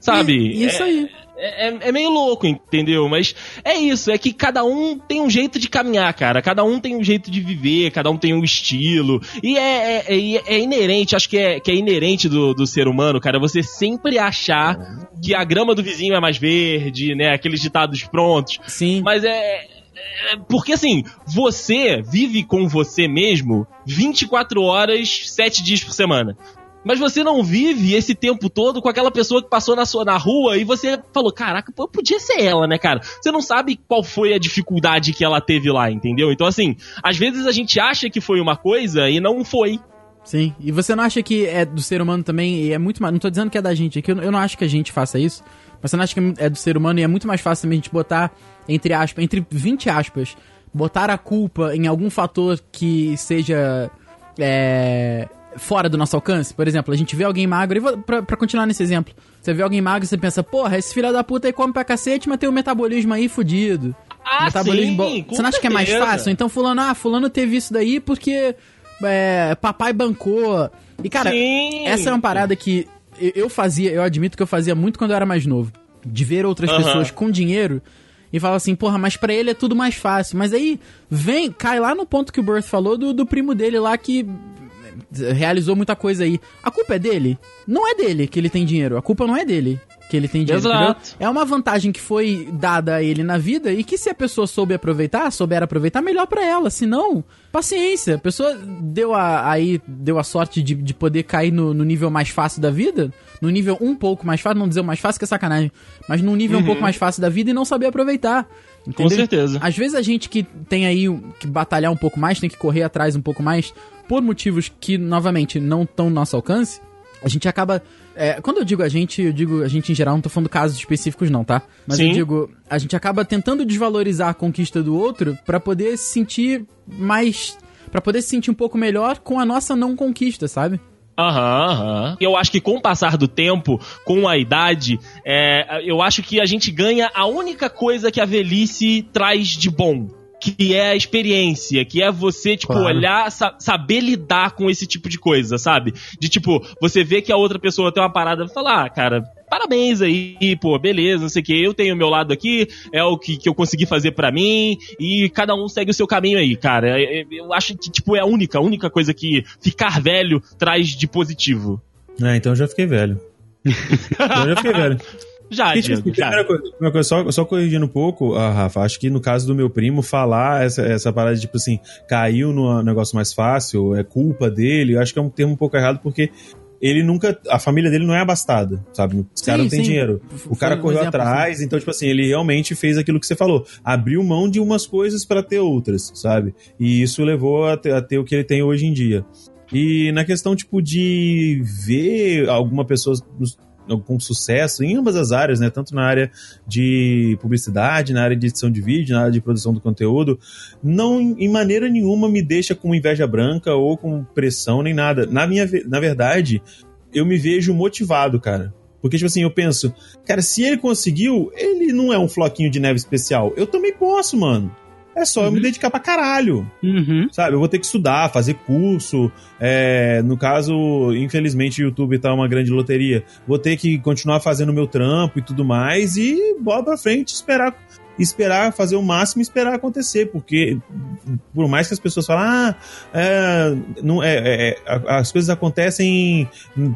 Sabe? E- Isso É- aí. é, é- é meio louco, entendeu? Mas é isso, é que cada um tem um jeito de caminhar, cara. Cada um tem um jeito de viver, cada um tem um estilo. E é, é, é- é inerente, acho que é, que é inerente do, do ser humano, cara, você sempre achar que a grama do vizinho é mais verde, né? Aqueles ditados prontos. Sim. Mas é. é- Porque assim, você vive com você mesmo 24 horas, 7 dias por semana. Mas você não vive esse tempo todo com aquela pessoa que passou na sua na rua e você falou, caraca, pô, podia ser ela, né, cara? Você não sabe qual foi a dificuldade que ela teve lá, entendeu? Então, assim, às vezes a gente acha que foi uma coisa e não foi. Sim. E você não acha que é do ser humano também, e é muito mais. Não tô dizendo que é da gente, é que eu, eu não acho que a gente faça isso. Mas você não acha que é do ser humano e é muito mais fácil também a gente botar, entre aspas, entre 20 aspas, botar a culpa em algum fator que seja. É, fora do nosso alcance. Por exemplo, a gente vê alguém magro, e vou, pra, pra continuar nesse exemplo, você vê alguém magro e você pensa, porra, esse filho da puta aí come pra cacete, mas tem um metabolismo aí fudido. Ah, metabolismo sim, Você não acha que é mais fácil? Então, fulano, ah, fulano teve isso daí porque é, papai bancou. E, cara, Sim. essa é uma parada que eu- fazia, eu admito que eu fazia muito quando eu era mais novo. De ver outras Aham. pessoas com dinheiro e falar assim, porra, mas pra ele é tudo mais fácil. Mas aí vem, cai lá no ponto que o Birth falou do, do primo dele lá que realizou muita coisa aí. A culpa é dele? Não é dele que ele tem dinheiro. A culpa não é dele. que ele tem dinheiro, Exato. É uma vantagem que foi dada a ele na vida e que se a pessoa soube aproveitar, souber aproveitar, melhor pra ela. Se não, paciência. A pessoa deu a, aí deu a sorte de, de poder cair no, no nível mais fácil da vida, no nível um pouco mais fácil, não dizer o mais fácil que é sacanagem, mas num nível um pouco mais fácil da vida e não saber aproveitar. Com Entendeu? certeza. Às vezes a gente que tem aí que batalhar um pouco mais, tem que correr atrás um pouco mais, por motivos que, novamente, não estão no nosso alcance, a gente acaba. é, quando eu digo a gente, eu digo a gente em geral, não tô falando casos específicos, não, tá? Mas Sim. eu digo, a gente acaba tentando desvalorizar a conquista do outro pra poder se sentir mais. Pra poder se sentir um pouco melhor com a nossa não conquista, sabe? Aham, aham. Eu acho que com o passar do tempo, com a idade, é, eu acho que a gente ganha a única coisa que a velhice traz de bom. Que é a experiência, que é você, tipo, Claro. olhar, sa- saber lidar com esse tipo de coisa, sabe? De tipo, você vê que a outra pessoa tem uma parada e falar, ah, cara, parabéns aí, pô, beleza, não sei o que, eu tenho o meu lado aqui, é o que, que eu consegui fazer pra mim, e cada um segue o seu caminho aí, cara. É- é- Eu acho que, tipo, é a única, a única coisa que ficar velho traz de positivo. É, então eu já fiquei velho. Então [laughs] eu já fiquei velho. Já, Porque, tipo, Diego, já. primeira coisa, primeira coisa, só, só corrigindo um pouco, ah, Rafa, acho que no caso do meu primo, falar essa, essa parada de, tipo assim, caiu no negócio mais fácil, é culpa dele, eu acho que é um termo um pouco errado, porque ele nunca. A família dele não é abastada, sabe? Os Sim, caras não têm sim. dinheiro. O Foi cara correu exemplo, atrás, então, tipo assim, ele realmente fez aquilo que você falou. Abriu mão de umas coisas pra ter outras, sabe? E isso levou a ter, a ter o que ele tem hoje em dia. E na questão, tipo, de ver alguma pessoa com sucesso em ambas as áreas, né? Tanto na área de publicidade, na área de edição de vídeo, na área de produção do conteúdo, não em maneira nenhuma me deixa com inveja branca ou com pressão nem nada. Na minha, na verdade, eu me vejo motivado, cara. Porque, tipo assim, eu penso, cara, se ele conseguiu, ele não é um floquinho de neve especial. Eu também posso, mano. É só eu me dedicar pra caralho Uhum. sabe? Eu vou ter que estudar, fazer curso. é, no caso, infelizmente, o YouTube tá uma grande loteria. Vou ter que continuar fazendo o meu trampo e tudo mais e bola pra frente, esperar. Esperar, fazer o máximo e esperar acontecer, porque por mais que as pessoas falem, ah, é, não, é, é, é, as coisas acontecem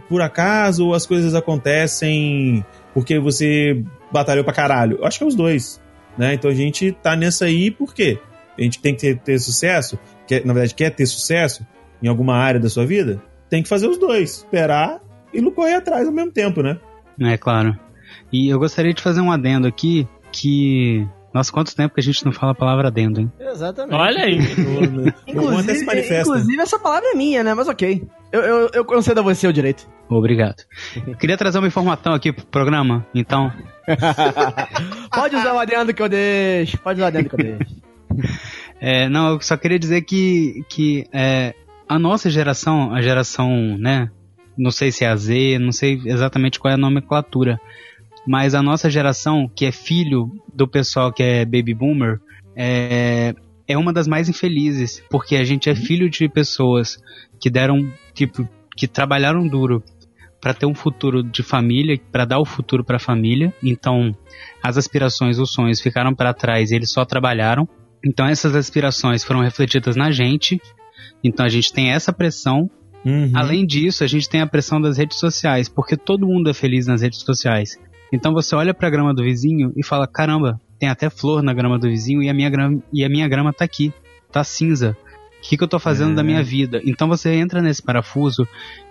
por acaso ou as coisas acontecem porque você batalhou pra caralho. Eu acho que é os dois, né? Então a gente tá nessa aí por quê? A gente tem que ter, ter sucesso, quer, na verdade, quer ter sucesso em alguma área da sua vida, tem que fazer os dois. Esperar e não correr atrás ao mesmo tempo, né? É claro. E eu gostaria de fazer um adendo aqui que. Nossa, quanto tempo que a gente não fala a palavra adendo, hein? Exatamente. Olha aí. Inclusive, inclusive, essa palavra é minha, né? Mas ok. Eu, eu, eu concedo a você o direito. Obrigado. Queria trazer uma informação aqui pro programa, então. [laughs] Pode usar o adendo que eu deixo. Pode usar o adendo que eu deixo. [laughs] É, não, eu só queria dizer que, que é, a nossa geração, a geração, né? Não sei se é a Z, não sei exatamente qual é a nomenclatura, mas a nossa geração, que é filho do pessoal que é baby boomer, é, é uma das mais infelizes, porque a gente é filho de pessoas que deram, tipo, que trabalharam duro para ter um futuro de família, para dar o futuro para a família. Então, as aspirações, os sonhos ficaram para trás, e eles só trabalharam. Então essas aspirações foram refletidas na gente. Então a gente tem essa pressão. Uhum. Além disso, a gente tem a pressão das redes sociais, porque todo mundo é feliz nas redes sociais. Então você olha pra grama do vizinho e fala: caramba, tem até flor na grama do vizinho e a minha grama, e a minha grama tá aqui, tá cinza. O que, que eu tô fazendo É. da minha vida? Então você entra nesse parafuso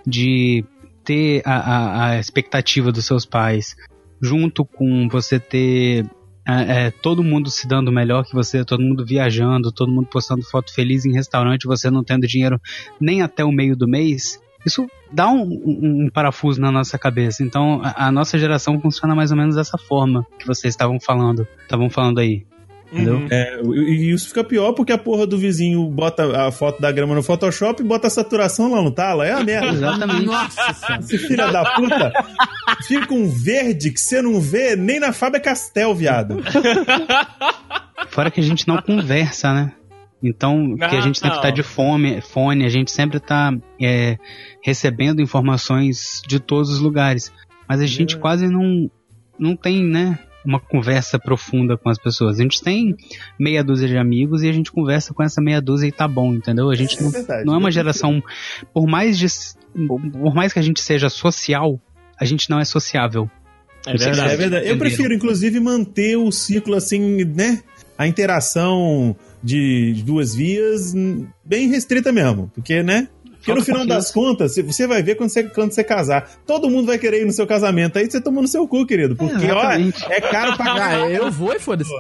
de ter a, a, a expectativa dos seus pais, junto com você ter é, é, todo mundo se dando melhor que você, todo mundo viajando, todo mundo postando foto feliz em restaurante, você não tendo dinheiro nem até o meio do mês, isso dá um, um- um parafuso na nossa cabeça. Então a, a nossa geração funciona mais ou menos dessa forma que vocês estavam falando, estavam falando aí. Entendeu? Uhum. É, e isso fica pior porque a porra do vizinho bota a foto da grama no Photoshop e bota a saturação lá no tala. É a merda. Exatamente. Nossa. Esse filho da puta fica um verde que você não vê nem na Fábio Castel, viado. Fora que a gente não conversa, né? Então, que a gente sempre Não. tá de fome, fone, a gente sempre tá é, recebendo informações de todos os lugares. Mas a gente quase não, não tem, né? Uma conversa profunda com as pessoas. A gente tem meia dúzia de amigos e a gente conversa com essa meia dúzia e tá bom, entendeu? A gente não, verdade. não é uma geração. Por mais, de, por mais que a gente seja social, a gente não é sociável. É verdade. É verdade. Eu Entenderam. prefiro, inclusive, manter o ciclo assim, né? A interação de duas vias hum, bem restrita mesmo. Porque, né? Porque no final das contas, você- você vai ver quando você, quando você casar. Todo mundo vai querer ir no seu casamento. Aí você toma no seu cu, querido. Porque, É, ó, é caro pra Ah, eu vou e foda-se.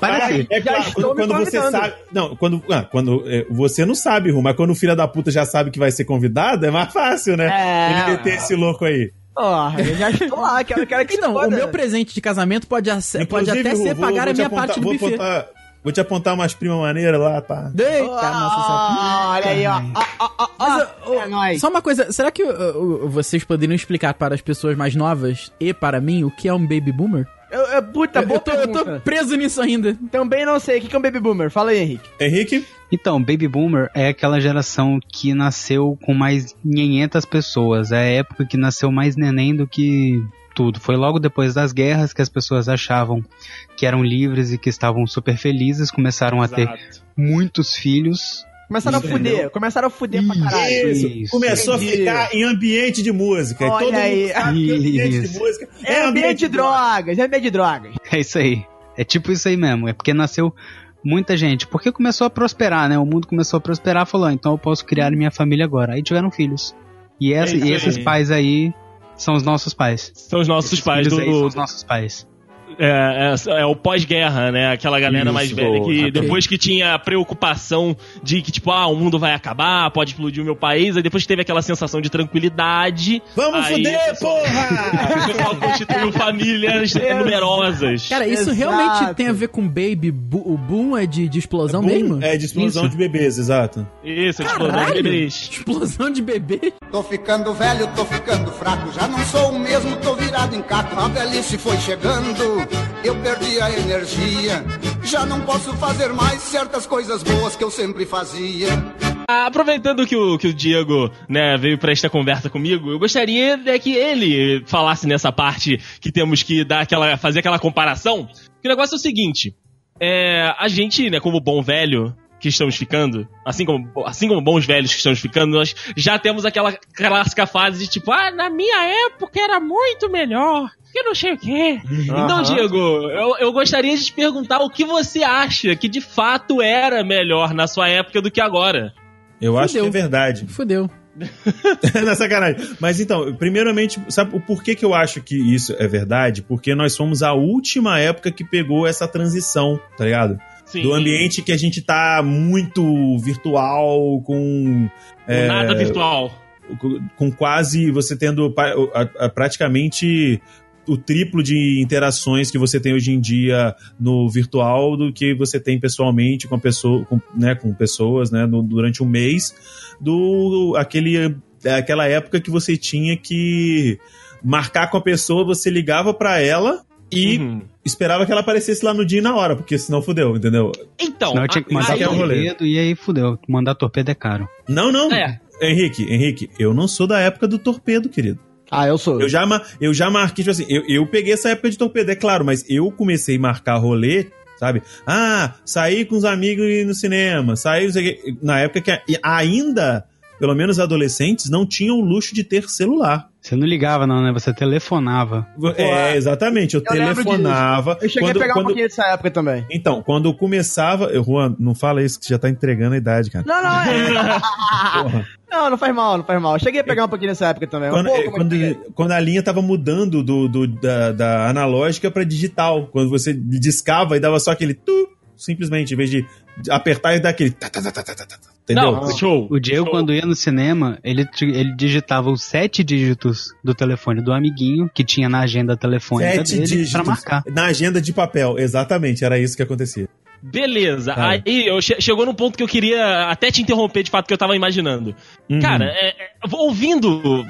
Parece. [laughs] É claro, quando, quando você sabe. Não, quando, ah, quando é, você não sabe, Ru, mas quando o filho da puta já sabe que vai ser convidado, é mais fácil, né? É. Ele meter esse louco aí. Porra, eu já estou lá, quero, quero que [laughs] Então, se o foda. meu presente de casamento pode, pode Inclusive, até Ru, ser vou- pagar vou a minha apontar- parte do vou buffet. apontar- vou te apontar umas primas maneiras lá, pá. Eita, nossa, Ah, olha aí, ó. ó, ó, ó, Mas, ó. ô, é nóis. Só uma coisa, será que ô, vocês poderiam explicar para as pessoas mais novas e para mim o que é um baby boomer? Eu, eu, puta, eu, eu tô, eu tô preso nisso ainda. Também não sei. O que que é um baby boomer? Fala aí, Henrique. Henrique? Então, Baby Boomer é aquela geração que nasceu com mais 500 pessoas. É a época que nasceu mais neném do que tudo. Foi logo depois das guerras que as pessoas achavam que eram livres e que estavam super felizes. Começaram a ter Exato. muitos filhos. Começaram a Entendeu? fuder. Começaram a fuder pra caralho. Isso. Isso. Começou Entendi. a ficar em ambiente de música. E Olha todo aí. mundo sabe que ambiente de Isso. música É ambiente de drogas, é ambiente de drogas. É isso aí. É tipo isso aí mesmo. É porque nasceu muita gente. Porque começou a prosperar, né? O mundo começou a prosperar, falou, "Ah, então eu posso criar minha família agora. Aí tiveram filhos. E, essa- É isso e esses pais aí são os nossos pais. São os nossos Esses pais do. aí são os nossos pais. É, é, é o pós-guerra, né? Aquela galera Isso, mais velha que ok. depois que tinha a preocupação de que, tipo, ah, o mundo vai acabar, pode explodir o meu país, aí depois teve aquela sensação de tranquilidade. Vamos aí, fuder, pessoal- porra! [laughs] O pessoal constituiu famílias [laughs] numerosas. Cara, isso Exato. realmente tem a ver com baby? Bu- o boom é de, de explosão mesmo? É de explosão Isso. de bebês, exato. Isso, explosão de Caralho! bebês. Explosão de bebê? Tô ficando velho, tô ficando fraco, já não sou o mesmo, tô virado em caco. A velhice foi chegando, eu perdi a energia. Já não posso fazer mais certas coisas boas que eu sempre fazia. Aproveitando que o, que o Diego né, veio pra esta conversa comigo, eu gostaria né, que ele falasse nessa parte que temos que dar aquela, fazer aquela comparação. Que o negócio é o seguinte: é, a gente, né, como bom velho que estamos ficando, assim como, assim como bons velhos que estamos ficando, nós já temos aquela clássica fase de tipo, ah, na minha época era muito melhor. Que não sei o quê. Então, Aham. Diego, eu, eu gostaria de te perguntar o que você acha que de fato era melhor na sua época do que agora. Eu acho que Fudeu. é verdade. Fudeu. [laughs] Na sacanagem. Mas então, primeiramente, sabe o porquê que eu acho que isso é verdade? Porque nós fomos a última época que pegou essa transição, tá ligado? Sim. Do ambiente que a gente tá muito virtual, com. é, Nada virtual. com- com quase você tendo pa- a- a- praticamente o triplo de interações que você tem hoje em dia no virtual do que você tem pessoalmente com, a pessoa, com, né, com pessoas né, no- durante um mês do aquele, aquela época que você tinha que marcar com a pessoa, você ligava pra ela e Uhum. esperava que ela aparecesse lá no dia e na hora, porque senão fudeu, entendeu? Então, Senão eu tinha que mandar aí é o rolê. torpedo e aí fudeu. Mandar torpedo é caro. Não, não. É. Henrique, Henrique, eu não sou da época do torpedo, querido. Ah, eu sou. Eu já, eu já marquei, tipo assim, eu, eu peguei essa época de torpedo, é claro, mas eu comecei a marcar rolê, sabe? Ah, saí com os amigos e ir no cinema, saí, não sei o quê. na época que ainda, pelo menos adolescentes, não tinham o luxo de ter celular. Você não ligava não, né? Você telefonava. É, exatamente, eu, Eu lembro telefonava. Eu cheguei quando, a pegar quando- um pouquinho dessa época também. Então, quando eu começava. eu- Juan, não fala isso que você já tá entregando a idade, cara. Não, não, é. [laughs] Porra. não, não faz mal, não faz mal. Eu cheguei a pegar um pouquinho dessa época também. Um Quando, pouco, é, mas quando, peguei. quando a linha tava mudando do, do- da, da analógica pra digital. Quando você discava e dava só aquele tu, simplesmente, em vez de apertar e dar aquele. tá, tá, tá, tá, tá, tá, tá. Entendeu? Não, show. O Diego, show. quando ia no cinema, ele, ele digitava os sete dígitos do telefone do amiguinho que tinha na agenda telefônica Sete dele dígitos pra marcar. na agenda de papel. Exatamente, era isso que acontecia. Beleza. Cara. Aí eu che- chegou num ponto que eu queria até te interromper de fato que eu tava imaginando. Uhum. Cara, é, é, ouvindo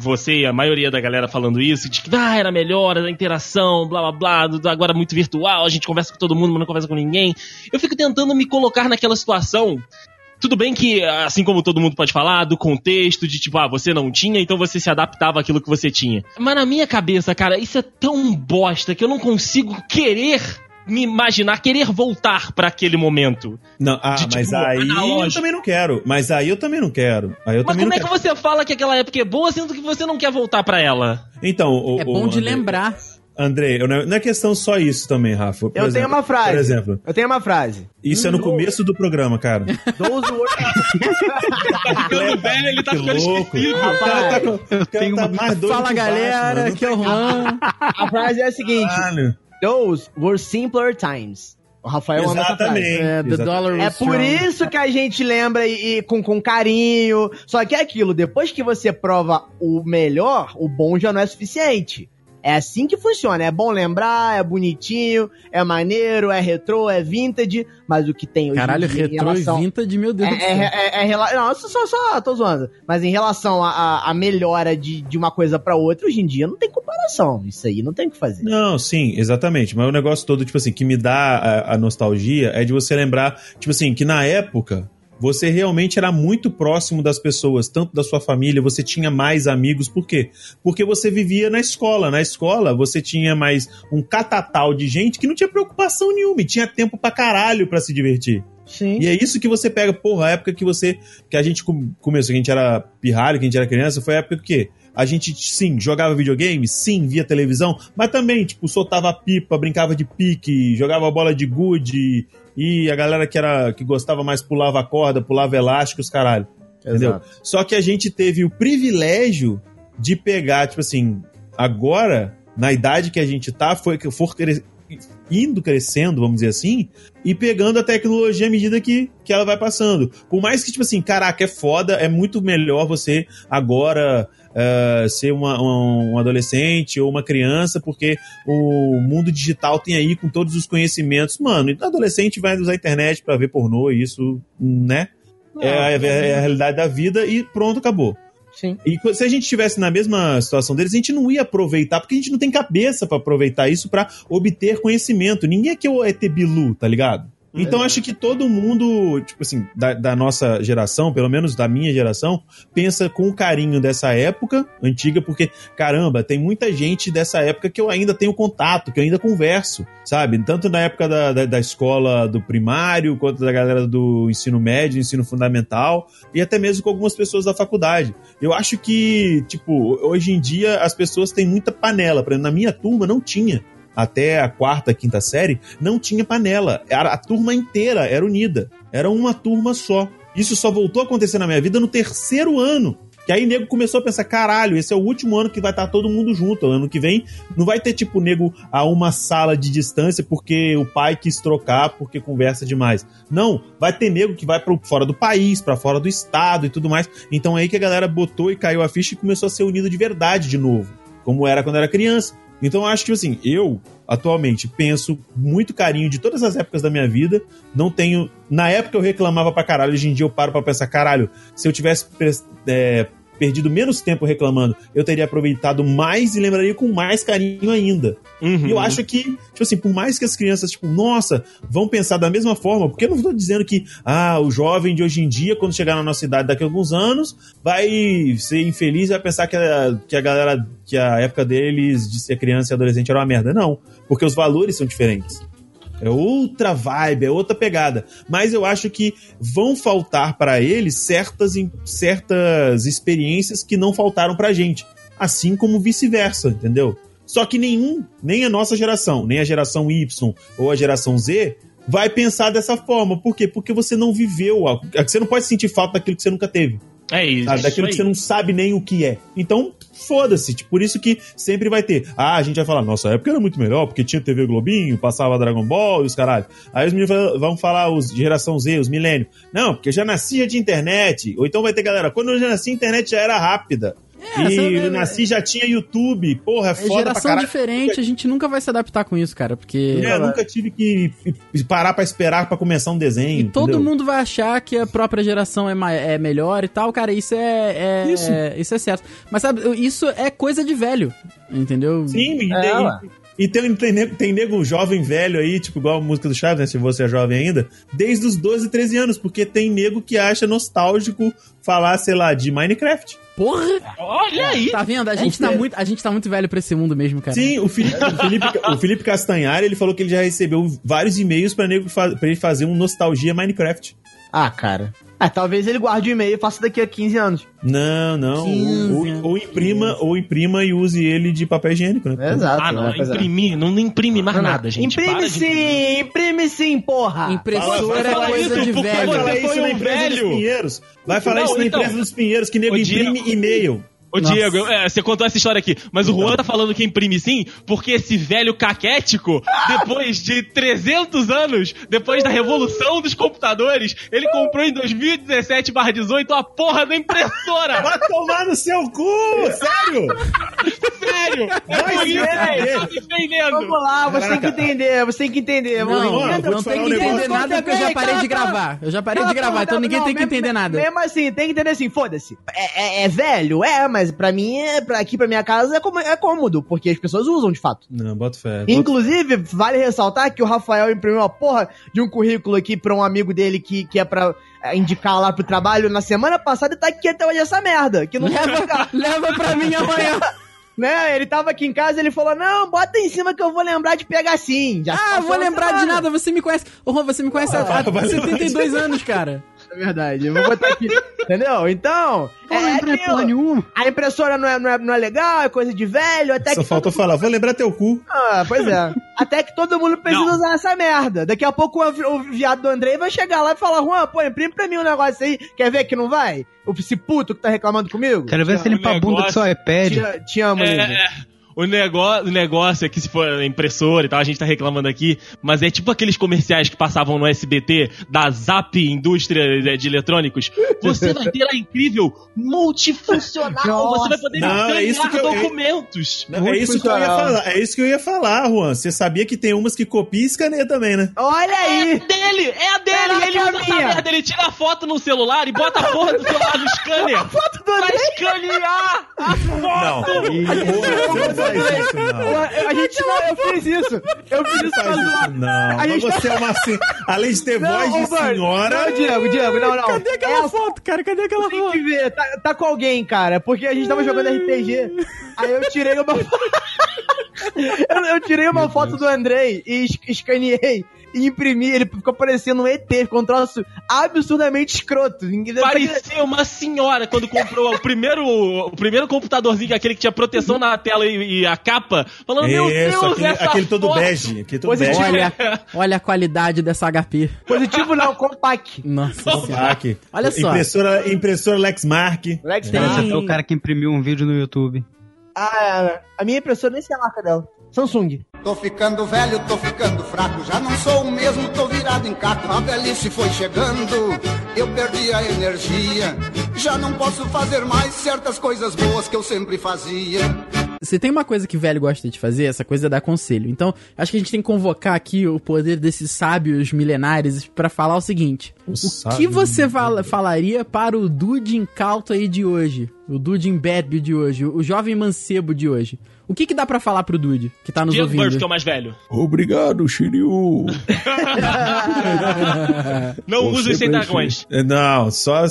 você e a maioria da galera falando isso, de que ah, era melhor a interação, blá blá blá, do- do agora muito virtual, a gente conversa com todo mundo, mas não conversa com ninguém. Eu fico tentando me colocar naquela situação. Tudo bem que, assim como todo mundo pode falar, do contexto, de tipo, ah, você não tinha, então você se adaptava àquilo que você tinha. Mas na minha cabeça, cara, isso é tão bosta que eu não consigo querer me imaginar querer voltar pra aquele momento. Não, ah, De, tipo, mas aí eu analógico. também não quero. Mas aí eu também não quero. Aí eu Mas como não é que quero. você fala que aquela época é boa, sendo que você não quer voltar pra ela? Então, o, É o- bom de André- lembrar. André, eu não não é questão só isso também, Rafa. Por Eu tenho exemplo- uma frase. Por exemplo, Eu tenho uma frase. isso é no começo do programa, cara. Work... Tá ficando velho, ele tá Que ficando louco. tá, o cara tenho tá uma- mais doido Fala galera, que é o Juan. A frase é a seguinte. Caralho. Those were simpler times. O Rafael ama essa frase. Exatamente. É, the exatamente. dollar É por strong. isso que a gente lembra e, e com, com carinho. Só que é aquilo, depois que você prova o melhor, o bom já não é suficiente. É assim que funciona. É bom lembrar, é bonitinho, é maneiro, é retrô, é vintage, mas o que tem hoje Caralho, em dia em retrô relação... e vintage, meu Deus É, do céu. é, é, é rela- Não, só, só, só tô zoando. Mas em relação à melhora de, de uma coisa pra outra, hoje em dia não tem comparação. Isso aí não tem o que fazer. Não, sim, exatamente. Mas o negócio todo, tipo assim, que me dá a, a nostalgia é de você lembrar, tipo assim, que na época você realmente era muito próximo das pessoas, tanto da sua família, você tinha mais amigos. Por quê? Porque você vivia na escola. Na escola você tinha mais um catatal de gente que não tinha preocupação nenhuma e tinha tempo pra caralho pra se divertir. Sim. E é isso que você pega, porra, a época que você. Que a gente com- começou, que a gente era pirralho, que a gente era criança, foi a época que a gente, sim, jogava videogame, sim, via televisão, mas também, tipo, soltava pipa, brincava de pique, jogava bola de gude, e a galera que era que gostava mais pulava corda, pulava elástico, os caralho. Entendeu? Só que a gente teve o privilégio de pegar, tipo assim, agora, na idade que a gente tá, foi que for cre- indo crescendo, vamos dizer assim, e pegando a tecnologia à medida que, que ela vai passando. Por mais que, tipo assim, caraca, é foda, é muito melhor você agora eh, ser uma- um, um adolescente ou uma criança, porque o mundo digital tem aí com todos os conhecimentos. Mano, então adolescente vai usar a internet pra ver pornô, e isso, né? É, a- é a realidade da vida e pronto, acabou. Sim. E se a gente estivesse na mesma situação deles, a gente não ia aproveitar, porque a gente não tem cabeça pra aproveitar isso pra obter conhecimento. Ninguém aqui é o ET Bilu, tá ligado? Então acho que todo mundo, tipo assim, da, da nossa geração, pelo menos da minha geração, pensa com carinho dessa época antiga, porque, caramba, tem muita gente dessa época que eu ainda tenho contato, que eu ainda converso, sabe? Tanto na época da, da, da escola do primário, quanto da galera do ensino médio, ensino fundamental, e até mesmo com algumas pessoas da faculdade. Eu acho que, tipo, hoje em dia as pessoas têm muita panela. Por exemplo, na minha turma não tinha. Até a quarta, quinta série, não tinha panela. Era, a turma inteira era unida. Era uma turma só. Isso só voltou a acontecer na minha vida no terceiro ano. Que aí nego começou a pensar: caralho, esse é o último ano que vai estar todo mundo junto. Ano que vem não vai ter, tipo, nego a uma sala de distância porque o pai quis trocar porque conversa demais. Não, vai ter nego que vai para fora do país, para fora do estado e tudo mais. Então é aí que a galera botou e caiu a ficha e começou a ser unido de verdade de novo, como era quando era criança. Então acho que assim, eu atualmente penso muito carinho de todas as épocas da minha vida. Não tenho. Na época eu reclamava pra caralho, hoje em dia eu paro pra pensar, caralho, se eu tivesse é, perdido menos tempo reclamando, eu teria aproveitado mais e lembraria com mais carinho ainda. Uhum. E eu acho que, tipo assim, por mais que as crianças, tipo, nossa, vão pensar da mesma forma, porque eu não estou dizendo que, ah, o jovem de hoje em dia, quando chegar na nossa idade daqui a alguns anos, vai ser infeliz e vai pensar que a, que a galera, que a época deles de ser criança e adolescente era uma merda. Não, porque os valores são diferentes. É outra vibe, é outra pegada. Mas eu acho que vão faltar para eles certas, certas experiências que não faltaram pra gente. Assim como vice-versa, entendeu? Só que nenhum, nem a nossa geração, nem a geração Y ou a geração Z vai pensar dessa forma. Por quê? Porque você não viveu. a- Você não pode sentir falta daquilo que você nunca teve. É isso. sabe? Daquilo que aí. você não sabe nem o que é. Então, foda-se. Tipo, Por isso que sempre vai ter. Ah, a gente vai falar, nossa época era muito melhor, porque tinha TV Globinho, passava Dragon Ball e os caralho. Aí os meninos vão falar, os de geração Z, os milênios. Não, porque eu já nasci já de internet. Ou então vai ter galera, quando eu já nasci, a internet já era rápida. É, e eu nasci já tinha YouTube. Porra, é É foda pra geração caralho. diferente, a gente nunca vai se adaptar com isso, cara, porque... É, eu nunca tive que parar pra esperar pra começar um desenho. E todo entendeu? mundo vai achar que a própria geração é, ma- é melhor e tal, cara, isso é, é- Isso. é- isso é certo. Mas sabe, isso é coisa de velho, entendeu? Sim, e, É, daí- ué. E tem, tem, nego, tem nego jovem velho aí, tipo, igual a música do Chaves, né? Se você é jovem ainda, desde os 12, 13 anos, porque tem nego que acha nostálgico falar, sei lá, de Minecraft. Porra! Olha aí! Tá vendo? A gente, tá muito, a gente tá muito velho pra esse mundo mesmo, cara. Sim, o Felipe, o Felipe, o Felipe Castanhari, ele falou que ele já recebeu vários e-mails pra, nego pra ele fazer um nostalgia Minecraft. Ah, cara. Ah, [laughs] talvez ele guarde o e-mail e faça daqui a 15 anos. Não, não. 15 Ou, ou imprima, ou imprima e use ele de papel higiênico, né? Exato. Ah, não, né? É. imprimir, não imprime mais Não, nada, gente. Imprime Para de sim, imprime sim, porra. Impressora Fala é coisa isso, de velho. Você isso foi na um empresa dos velho. Pinheiros. Vai falar Não, isso na então. empresa dos Pinheiros, que nego imprime e-mail. Ô, Nossa. Diego, é, você contou essa história aqui, mas o Juan tá falando que imprime sim, porque esse velho caquético, depois de 300 anos, depois da revolução dos computadores, ele comprou em 2017 18 a porra da impressora! Vai tomar no seu cu! Sério? [laughs] Sério! É por isso fuder. ele tá defendendo! Vamos lá, você tem que entender, você tem que entender. Não, Bruno, não, tem que entender negócio. nada porque eu já parei de gravar. Eu já parei de gravar, então ninguém tem que entender nada. Mesmo assim, tem que entender assim, foda-se. É, é- é velho? É, mas pra mim, é, pra, aqui pra minha casa é, como- é cômodo, porque as pessoas usam de fato. Não, bota fé. Inclusive, vale ressaltar que o Rafael imprimiu uma porra de um currículo aqui pra um amigo dele que, que é pra é, indicar lá pro trabalho na semana passada e tá aqui até hoje essa merda. Que não [laughs] Leva, leva pra mim amanhã. [laughs] né? Ele tava aqui em casa ele falou: Não, bota em cima que eu vou lembrar de pegar sim. Já Ah, vou lembrar de semana. nada, você me conhece. Ô, Juan, você me conhece há há vai lembrar 72 anos, cara. É verdade, eu vou botar aqui. [laughs] Entendeu? Então, é, Não lembrei aquilo. porra nenhuma. a impressora não é, não, é, não é legal, é coisa de velho, até Só que. faltou falar, vou lembrar teu cu. Ah, pois é. [laughs] Até que todo mundo precisa Não. usar essa merda. Daqui a pouco o, o viado do Andrei vai chegar lá e falar: Juan, pô, imprime pra mim um negócio aí. Quer ver que não vai? O esse puto que tá reclamando comigo? Quero ver se o limpa a bunda com seu iPad. Te, te amo. É, é. O, negócio, o negócio é que se for impressora e tal, a gente tá reclamando aqui, mas é tipo aqueles comerciais que passavam no SBT da Zap Indústria de de Eletrônicos. Você vai ter a incrível multifuncional, Nossa. você vai poder Não, é isso que eu- documentos. Não, é isso que eu ia falar. É isso que eu ia falar, Juan. Você sabia que tem umas que copia e escaneia também, né? Olha É aí! dele, é a dele, Caraca, ele usa a essa merda, ele tira a foto no celular e bota a porra do celular no scanner Foto do pra escanear a foto. Não faz isso, não. A gente não, eu fiz isso. Eu fiz isso Faz isso, não. A gente você é uma. sen- Além de ter voz de Bart, senhora. Não, Diego, Diego, não, não. Cadê aquela foto, cara? Cadê aquela Tem foto? que ver, tá, tá com alguém, cara, porque a gente tava jogando RPG. Aí eu tirei uma. [laughs] eu, eu tirei uma foto do Andrei e es- escaneei e imprimi. Ele ficou parecendo um ET, ficou um troço absurdamente escroto. Parecia uma senhora quando comprou o primeiro, o primeiro computadorzinho, que é aquele que tinha proteção na tela e, e a capa, falando, meu Deus, Isso, aquele, essa aquele todo foto. bege. Aquele todo Positivo. bege. Olha, [laughs] olha a qualidade dessa HP. Positivo não, compact. Nossa aqui. Olha só. Impressora, impressora Lexmark. Lex Tem- Esse é o cara que imprimiu um vídeo no YouTube. Ah, a minha impressora nem sei a marca dela. Samsung. Tô ficando velho, tô ficando fraco, já não sou o mesmo, tô virado em caco. A velhice foi chegando, eu perdi a energia. Já não posso fazer mais certas coisas boas que eu sempre fazia. Se tem uma coisa que velho gosta de fazer, essa coisa é dar conselho. Então, acho que a gente tem que convocar aqui o poder desses sábios milenares pra falar o seguinte: O sábio que você fala- falaria para o dude incauto aí de hoje? O dude imbébil de hoje, o jovem mancebo de hoje. O que que dá pra falar pro dude que tá nos Diego ouvindo? Burff, que é o mais velho. Obrigado, Shiryu. [laughs] Não use os sem dragões. É, Não, só.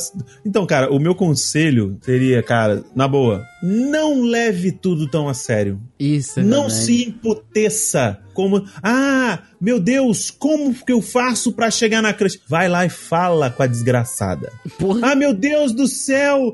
Então, cara, o meu conselho seria, cara, na boa, não leve tudo tão a sério. Isso, é não verdade. se emputeça como, ah, meu Deus, como que eu faço pra chegar na crush? Vai lá e fala com a desgraçada. Porra. Ah, meu Deus do céu,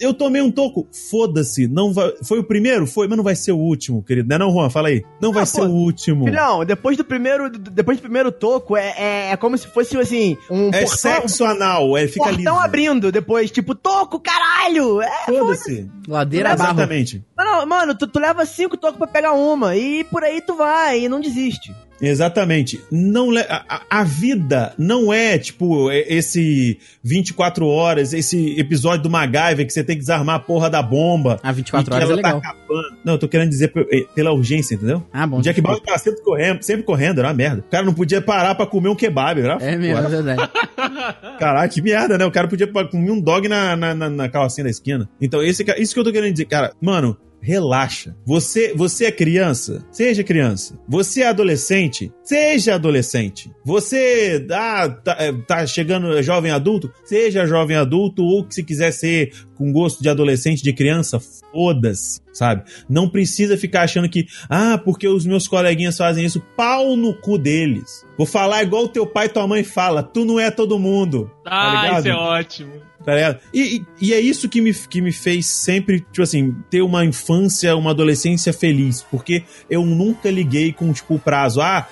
eu tomei um toco. Foda-se, não vai, foi o primeiro? Foi, mas não vai ser o último, querido. Não é não, Juan? Fala aí. Não vai ser o último. Filhão, depois do primeiro, depois do primeiro toco, é, é, é como se fosse, assim, um É portão, sexo anal, é, fica portão liso. abrindo depois, tipo, toco, caralho! É, Foda-se. Ladeira barro. Exatamente. Não, não, mano, tu, tu leva cinco tocos pra pegar uma e por aí tu vai e não desiste. Exatamente. Não a, a- a vida não é tipo é- esse 24 horas, esse episódio do MacGyver que você tem que desarmar a porra da bomba. Ah, 24 e que horas é ela legal. Tá acabando. Não, eu tô querendo dizer eh, pela urgência, entendeu? Ah, bom. O Jack Bauer tava sempre correndo, sempre correndo, era uma merda. O cara não podia parar pra comer um kebab, era É mesmo, é verdade. [laughs] Caralho, que merda, né? O cara podia comer um dog na, na, na, na carrocinha da esquina. Então, esse, isso que eu tô querendo dizer, cara, mano, relaxa. Você, você é criança? Seja criança. Você é adolescente? Seja adolescente. Você ah, tá, é, tá chegando jovem adulto? Seja jovem adulto ou se quiser ser com gosto de adolescente, de criança, foda-se, sabe? Não precisa ficar achando que, ah, porque os meus coleguinhas fazem isso, pau no cu deles. Vou falar igual o teu pai e tua mãe fala, tu não é todo mundo. tá Ah, ligado? isso é ótimo. Tá ligado? E, e, é isso que me, que me fez sempre, tipo assim, ter uma infância, uma adolescência feliz. Porque eu nunca liguei com, tipo, o prazo. Ah,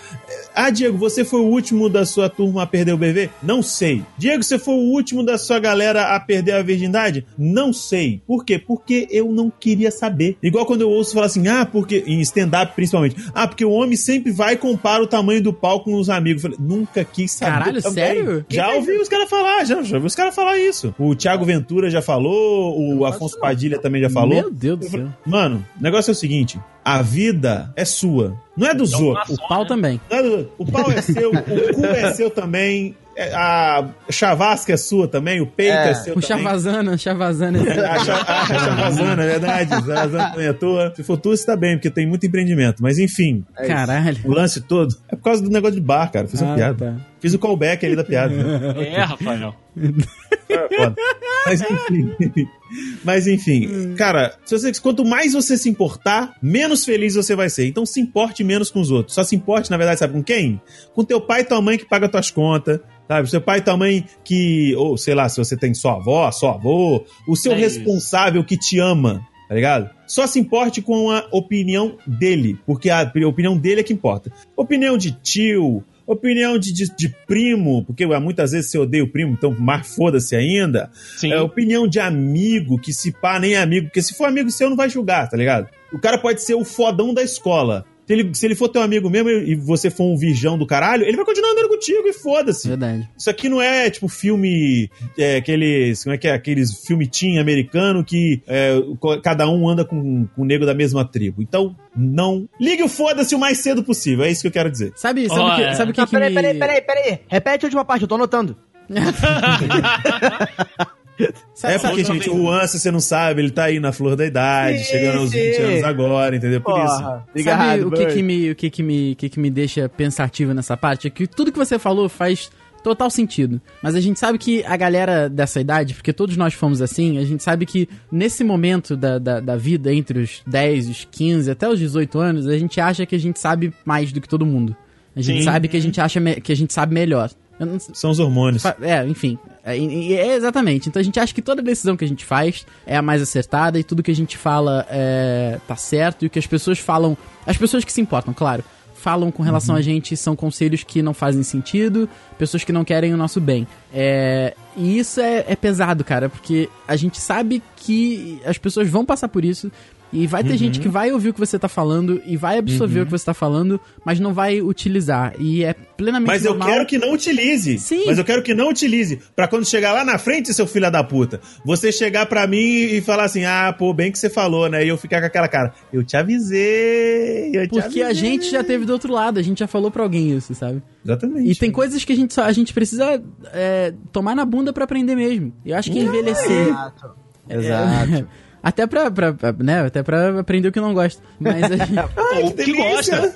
ah, Diego, você foi o último da sua turma a perder o bebê? Não sei. Diego, você foi o último da sua galera a perder a virgindade? Não sei. Por quê? Porque eu não queria saber. Igual quando eu ouço falar assim, ah, porque. Em stand-up principalmente. Ah, porque o homem sempre vai e compara o tamanho do pau com os amigos. Eu falei, nunca quis saber. Caralho, também. sério? Já ouvi os caras falar, já, já ouvi os caras falar isso. O Thiago Ventura já falou, o Afonso Padilha também já falou. Meu Deus do céu. Mano, o negócio é o seguinte: a vida é sua, não é dos outros. O pau também. Não é do- O pau é seu, o cu é [laughs] seu também, é- a chavasca é sua também, o peito é, É. seu O também. Chavazana, Chavazana. [laughs] A, cha- a chavazana, é verdade. A chavazana também é tua. Se for tua, você tá bem, porque tem muito empreendimento. Mas enfim, É. Caralho. o lance todo é por causa do negócio de bar, cara. Fiz uma Ah, piada. tá. Fiz o callback ali da piada. [laughs] É, Rafael. É foda. Mas enfim. Mas enfim, cara, se você, quanto mais você se importar, menos feliz você vai ser. Então se importe menos com os outros. Só se importe, na verdade, sabe com quem? Com teu pai e tua mãe que paga tuas contas. Sabe, seu pai e tua mãe que, ou sei lá, se você tem sua avó, sua avô, o seu É isso. responsável que te ama, tá ligado? Só se importe com a opinião dele, porque a opinião dele é que importa. Opinião de tio, opinião de, de, de primo, porque muitas vezes você odeia o primo, então mais foda-se ainda. Sim. É, opinião de amigo, que se pá nem é amigo, porque se for amigo seu, não vai julgar, tá ligado? O cara pode ser o fodão da escola. Se ele, se ele for teu amigo mesmo e você for um virgão do caralho, ele vai continuar andando contigo e foda-se. Verdade. Isso aqui não é tipo filme, é, aqueles, como é que é? Aqueles filme teen americano que é, cada um anda com, com o nego da mesma tribo. Então, não. Ligue o foda-se o mais cedo possível, é isso que eu quero dizer. Sabe, sabe o Olha. que, sabe o que, Não, que peraí, me... peraí, peraí, peraí. Repete a última parte, eu tô anotando. [laughs] Sabe, é porque, gente, o Ansa, você não sabe, ele tá aí na flor da idade, Sim, chegando aos 20 sim. anos agora, entendeu? Por isso. Porra, Sabe o que que me, o que que me, o que que me deixa pensativo nessa parte? É que tudo que você falou faz total sentido. Mas a gente sabe que a galera dessa idade, porque todos nós fomos assim, a gente sabe que nesse momento da, da, da vida, entre os 10, os 15 até os 18 anos, a gente acha que a gente sabe mais do que todo mundo. A gente Sim. sabe que a gente acha que a gente sabe melhor. Não- São os hormônios. É, enfim. É, é exatamente. Então a gente acha que toda decisão que a gente faz é a mais acertada e tudo que a gente fala é, tá certo e o que as pessoas falam. As pessoas que se importam, claro. Falam com relação a gente são conselhos que não fazem sentido, pessoas que não querem o nosso bem. É, e isso é, é pesado, cara, porque a gente sabe que as pessoas vão passar por isso. E vai ter gente que vai ouvir o que você tá falando e vai absorver o que você tá falando, mas não vai utilizar. E é plenamente Mas eu normal. quero que não utilize. Sim. Mas eu quero que não utilize. Pra quando chegar lá na frente, seu filho da puta, você chegar pra mim e falar assim: ah, pô, bem que você falou, né? E eu ficar com aquela cara. Eu te avisei. Eu te Porque a avisei." gente já teve do outro lado, a gente já falou pra alguém isso, sabe? Exatamente. E tem coisas que a gente só, a gente precisa é, tomar na bunda pra aprender mesmo. Eu acho que envelhecer. Exato. [laughs] é, Exato. Até pra, pra, pra- né, até pra aprender o que não gosta. Mas, a gente- [laughs] Ou que delícia. gosta.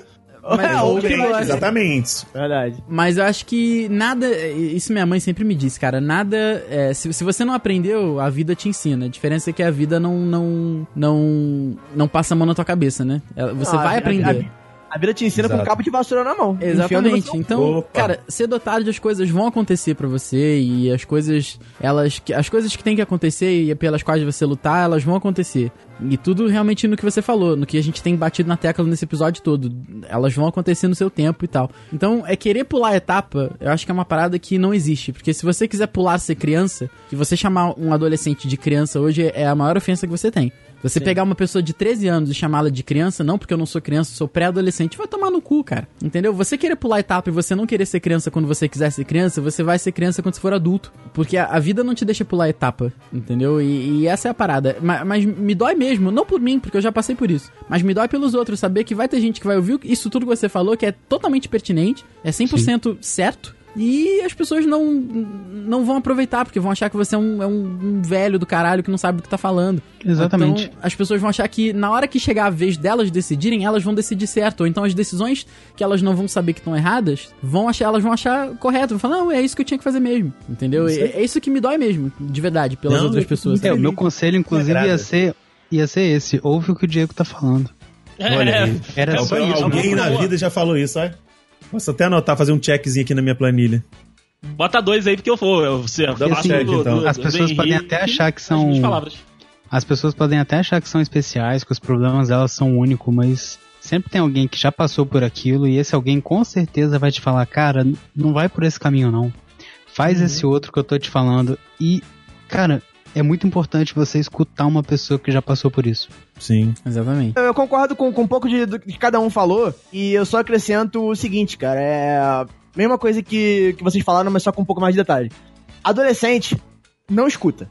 mas, É, ou que que gosta. Exatamente. Verdade. Mas eu acho que nada. Isso minha mãe sempre me disse, cara. Nada. é, se, se você não aprendeu, a vida te ensina. A diferença é que a vida não. não. não, não passa a mão na tua cabeça, né? Você Ah, vai a- aprender. A, a vida te ensina com um Exato. cabo de vassoura na mão. Exatamente. Então, Opa. cara, cedo ou tarde as coisas vão acontecer pra você e as coisas, elas, que- as coisas que tem que acontecer e pelas quais você lutar, elas vão acontecer. E tudo realmente no que você falou, no que a gente tem batido na tecla nesse episódio todo. Elas vão acontecer no seu tempo e tal. Então, é querer pular a etapa, eu acho que é uma parada que não existe. Porque se você quiser pular ser criança, que você chamar um adolescente de criança hoje é a maior ofensa que você tem. Você pegar uma pessoa de 13 anos e chamá-la de criança, não porque eu não sou criança, sou pré-adolescente, vai tomar no cu, cara. Entendeu? Você querer pular etapa e você não querer ser criança quando você quiser ser criança, você vai ser criança quando você for adulto. Porque a, a vida não te deixa pular etapa, entendeu? E, e essa é a parada. Ma- Mas, me dói mesmo, não por mim, porque eu já passei por isso. Mas me dói pelos outros, saber que vai ter gente que vai ouvir isso tudo que você falou, que é totalmente pertinente, é 100% certo. E as pessoas não, não vão aproveitar, porque vão achar que você é um, é um- velho do caralho que não sabe do que tá falando. Exatamente. Então, as pessoas vão achar que na hora que chegar a vez delas decidirem, elas vão decidir certo. Ou então as decisões que elas não vão saber que estão erradas, vão achar, elas vão achar correto. Vão falar, não, é isso que eu tinha que fazer mesmo. Entendeu? É, é isso que me dói mesmo, de verdade, pelas Não, outras eu- pessoas. É, o meu conselho, inclusive, ia ser, ia ser esse. Ouve o que o Diego tá falando. Olha aí. Era só Alguém- isso. Alguém na vida já falou isso, olha. Posso até anotar, fazer um checkzinho aqui na minha planilha. Bota dois aí, porque eu vou. Eu, uma assim, check, então. As pessoas podem até achar que são- As pessoas podem até achar que são especiais, que os problemas delas são únicos, mas sempre tem alguém que já passou por aquilo e esse alguém com certeza vai te falar, cara, não vai por esse caminho não. Faz esse outro que eu tô te falando e, cara, é muito importante você escutar uma pessoa que já passou por isso. Sim. Exatamente. Eu concordo com, com um pouco de, do que cada um falou, e eu só acrescento o seguinte, cara, é a mesma coisa que, que vocês falaram, mas só com um pouco mais de detalhe. Adolescente não escuta.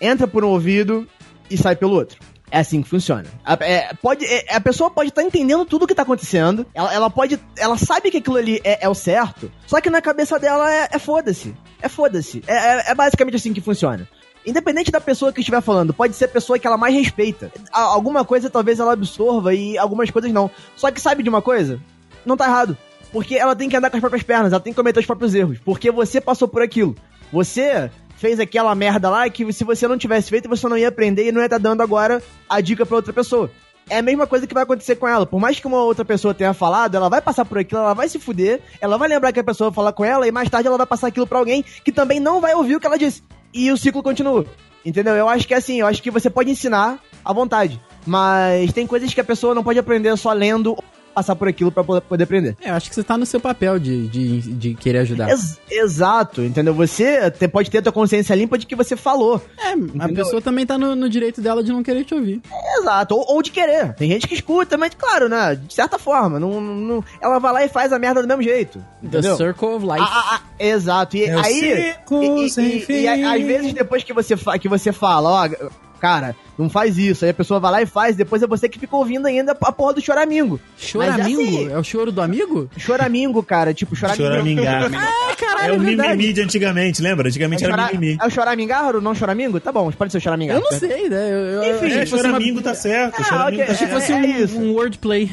Entra por um ouvido e sai pelo outro. É assim que funciona. A, é, pode, é, a pessoa pode estar entendendo tudo o que tá acontecendo. Ela, ela pode. Ela sabe que aquilo ali é, é o certo. Só que na cabeça dela é, é foda-se. É foda-se. É, é- é basicamente assim que funciona. Independente da pessoa que estiver falando, pode ser a pessoa que ela mais respeita. Alguma coisa talvez ela absorva e algumas coisas não. Só que sabe de uma coisa? Não tá errado. Porque ela tem que andar com as próprias pernas, ela tem que cometer os próprios erros. Porque você passou por aquilo. Você fez aquela merda lá que se você não tivesse feito, você não ia aprender e não ia estar dando agora a dica pra outra pessoa. É a mesma coisa que vai acontecer com ela. Por mais que uma outra pessoa tenha falado, ela vai passar por aquilo, ela vai se fuder, ela vai lembrar que a pessoa falar com ela e mais tarde ela vai passar aquilo pra alguém que também não vai ouvir o que ela disse. E o ciclo continua. Entendeu? Eu acho que é assim, eu acho que você pode ensinar à vontade, mas tem coisas que a pessoa não pode aprender só lendo passar por aquilo pra po- poder aprender. É, eu acho que você tá no seu papel de, de, de querer ajudar. Ex- exato, entendeu? Você te- pode ter a tua consciência limpa de que você falou. É, a pessoa também tá no, no direito dela de não querer te ouvir. Exato, ou, ou de querer. Tem gente que escuta, mas claro, né? De certa forma, não, não- ela vai lá e faz a merda do mesmo jeito. The Entendeu? Circle of Life. Ah, ah, ah, exato. E É aí. e- e- sem e- fim. e às vezes depois que você, fa- que você fala, ó, cara, não faz isso. Aí a pessoa vai lá e faz, depois é você que fica ouvindo ainda a porra do choramingo. Choramingo? Mas assim- É o choro do amigo? Choramingo, cara, tipo, choramingo. Choramingar. [laughs] Ah, caralho, É o verdade. mimimi de antigamente, lembra? Antigamente É, era chora- mimimi. é o choramingar ou não choramingo? Tá bom, pode ser o choramingar. Eu não sei, né? Eu, eu, Enfim, É, fosse uma- choramingo tá certo. Ah, choramingo ok, tá certo. fosse É- um, é isso. um wordplay.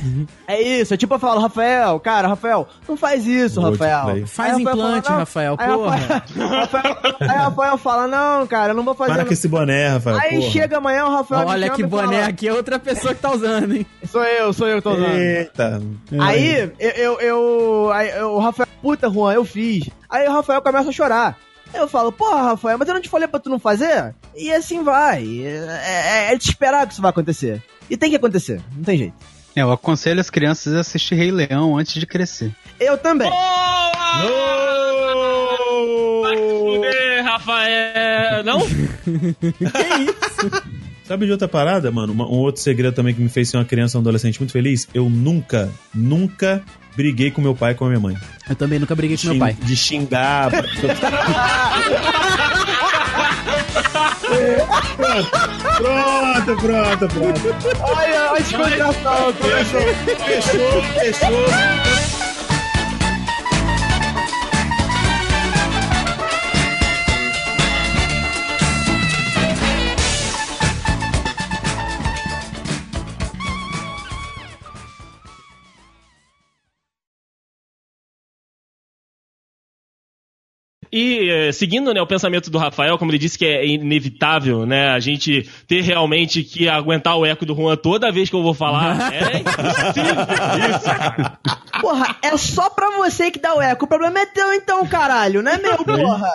É isso, é tipo eu falo, Rafael, cara, Rafael, não faz isso, Rafael. play. Faz Aí Rafael implante, fala. Rafael, Aí porra. Rafael, Rafael- [laughs] aí Rafael fala, não, cara, eu não vou fazer. Para com esse boné, Rafael. Aí porra. chega amanhã o Rafael Olha que boné fala, aqui, é outra pessoa que tá usando, hein? [laughs] Sou eu, sou eu que tô usando. Eita. Aí, eu, eu, eu- aí, eu- o Rafael, puta, Juan, eu fiz. Aí o Rafael começa a chorar. Aí eu falo, porra, Rafael, mas eu não te falei pra tu não fazer? E assim vai. É, é, é de esperar que isso vai acontecer. E tem que acontecer, não tem jeito. É, eu aconselho as crianças a assistir Rei Leão antes de crescer. Eu também. Vai se fuder, Rafael. Não? [laughs] Sabe de outra parada, mano? Uma- um outro segredo também que me fez ser uma criança, um adolescente muito feliz? Eu nunca, nunca briguei com meu pai e com a minha mãe. Eu também nunca briguei com meu pai. De xingar. pronto, pronto, pronto. Olha, a descontração, começou. Fechou, fechou. E eh, seguindo né, o pensamento do Rafael, como ele disse que é inevitável, né, a gente ter realmente que aguentar o eco do Juan toda vez que eu vou falar. [laughs] É impossível isso. Porra, é só pra você que dá o eco. O problema é teu então, caralho, não é meu, porra.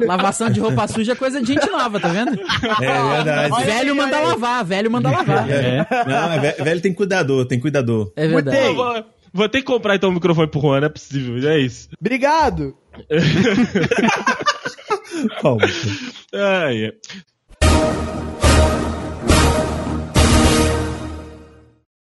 Lavação de roupa suja é coisa de gente nova, tá vendo? É verdade. velho manda lavar, velho manda lavar. É. Não, é ve- velho tem cuidador, tem cuidador. É verdade. Botei. Eu vou, vou ter que comprar então o microfone pro Juan, não é possível, é isso. Obrigado. [laughs] Palmas. Ah, yeah.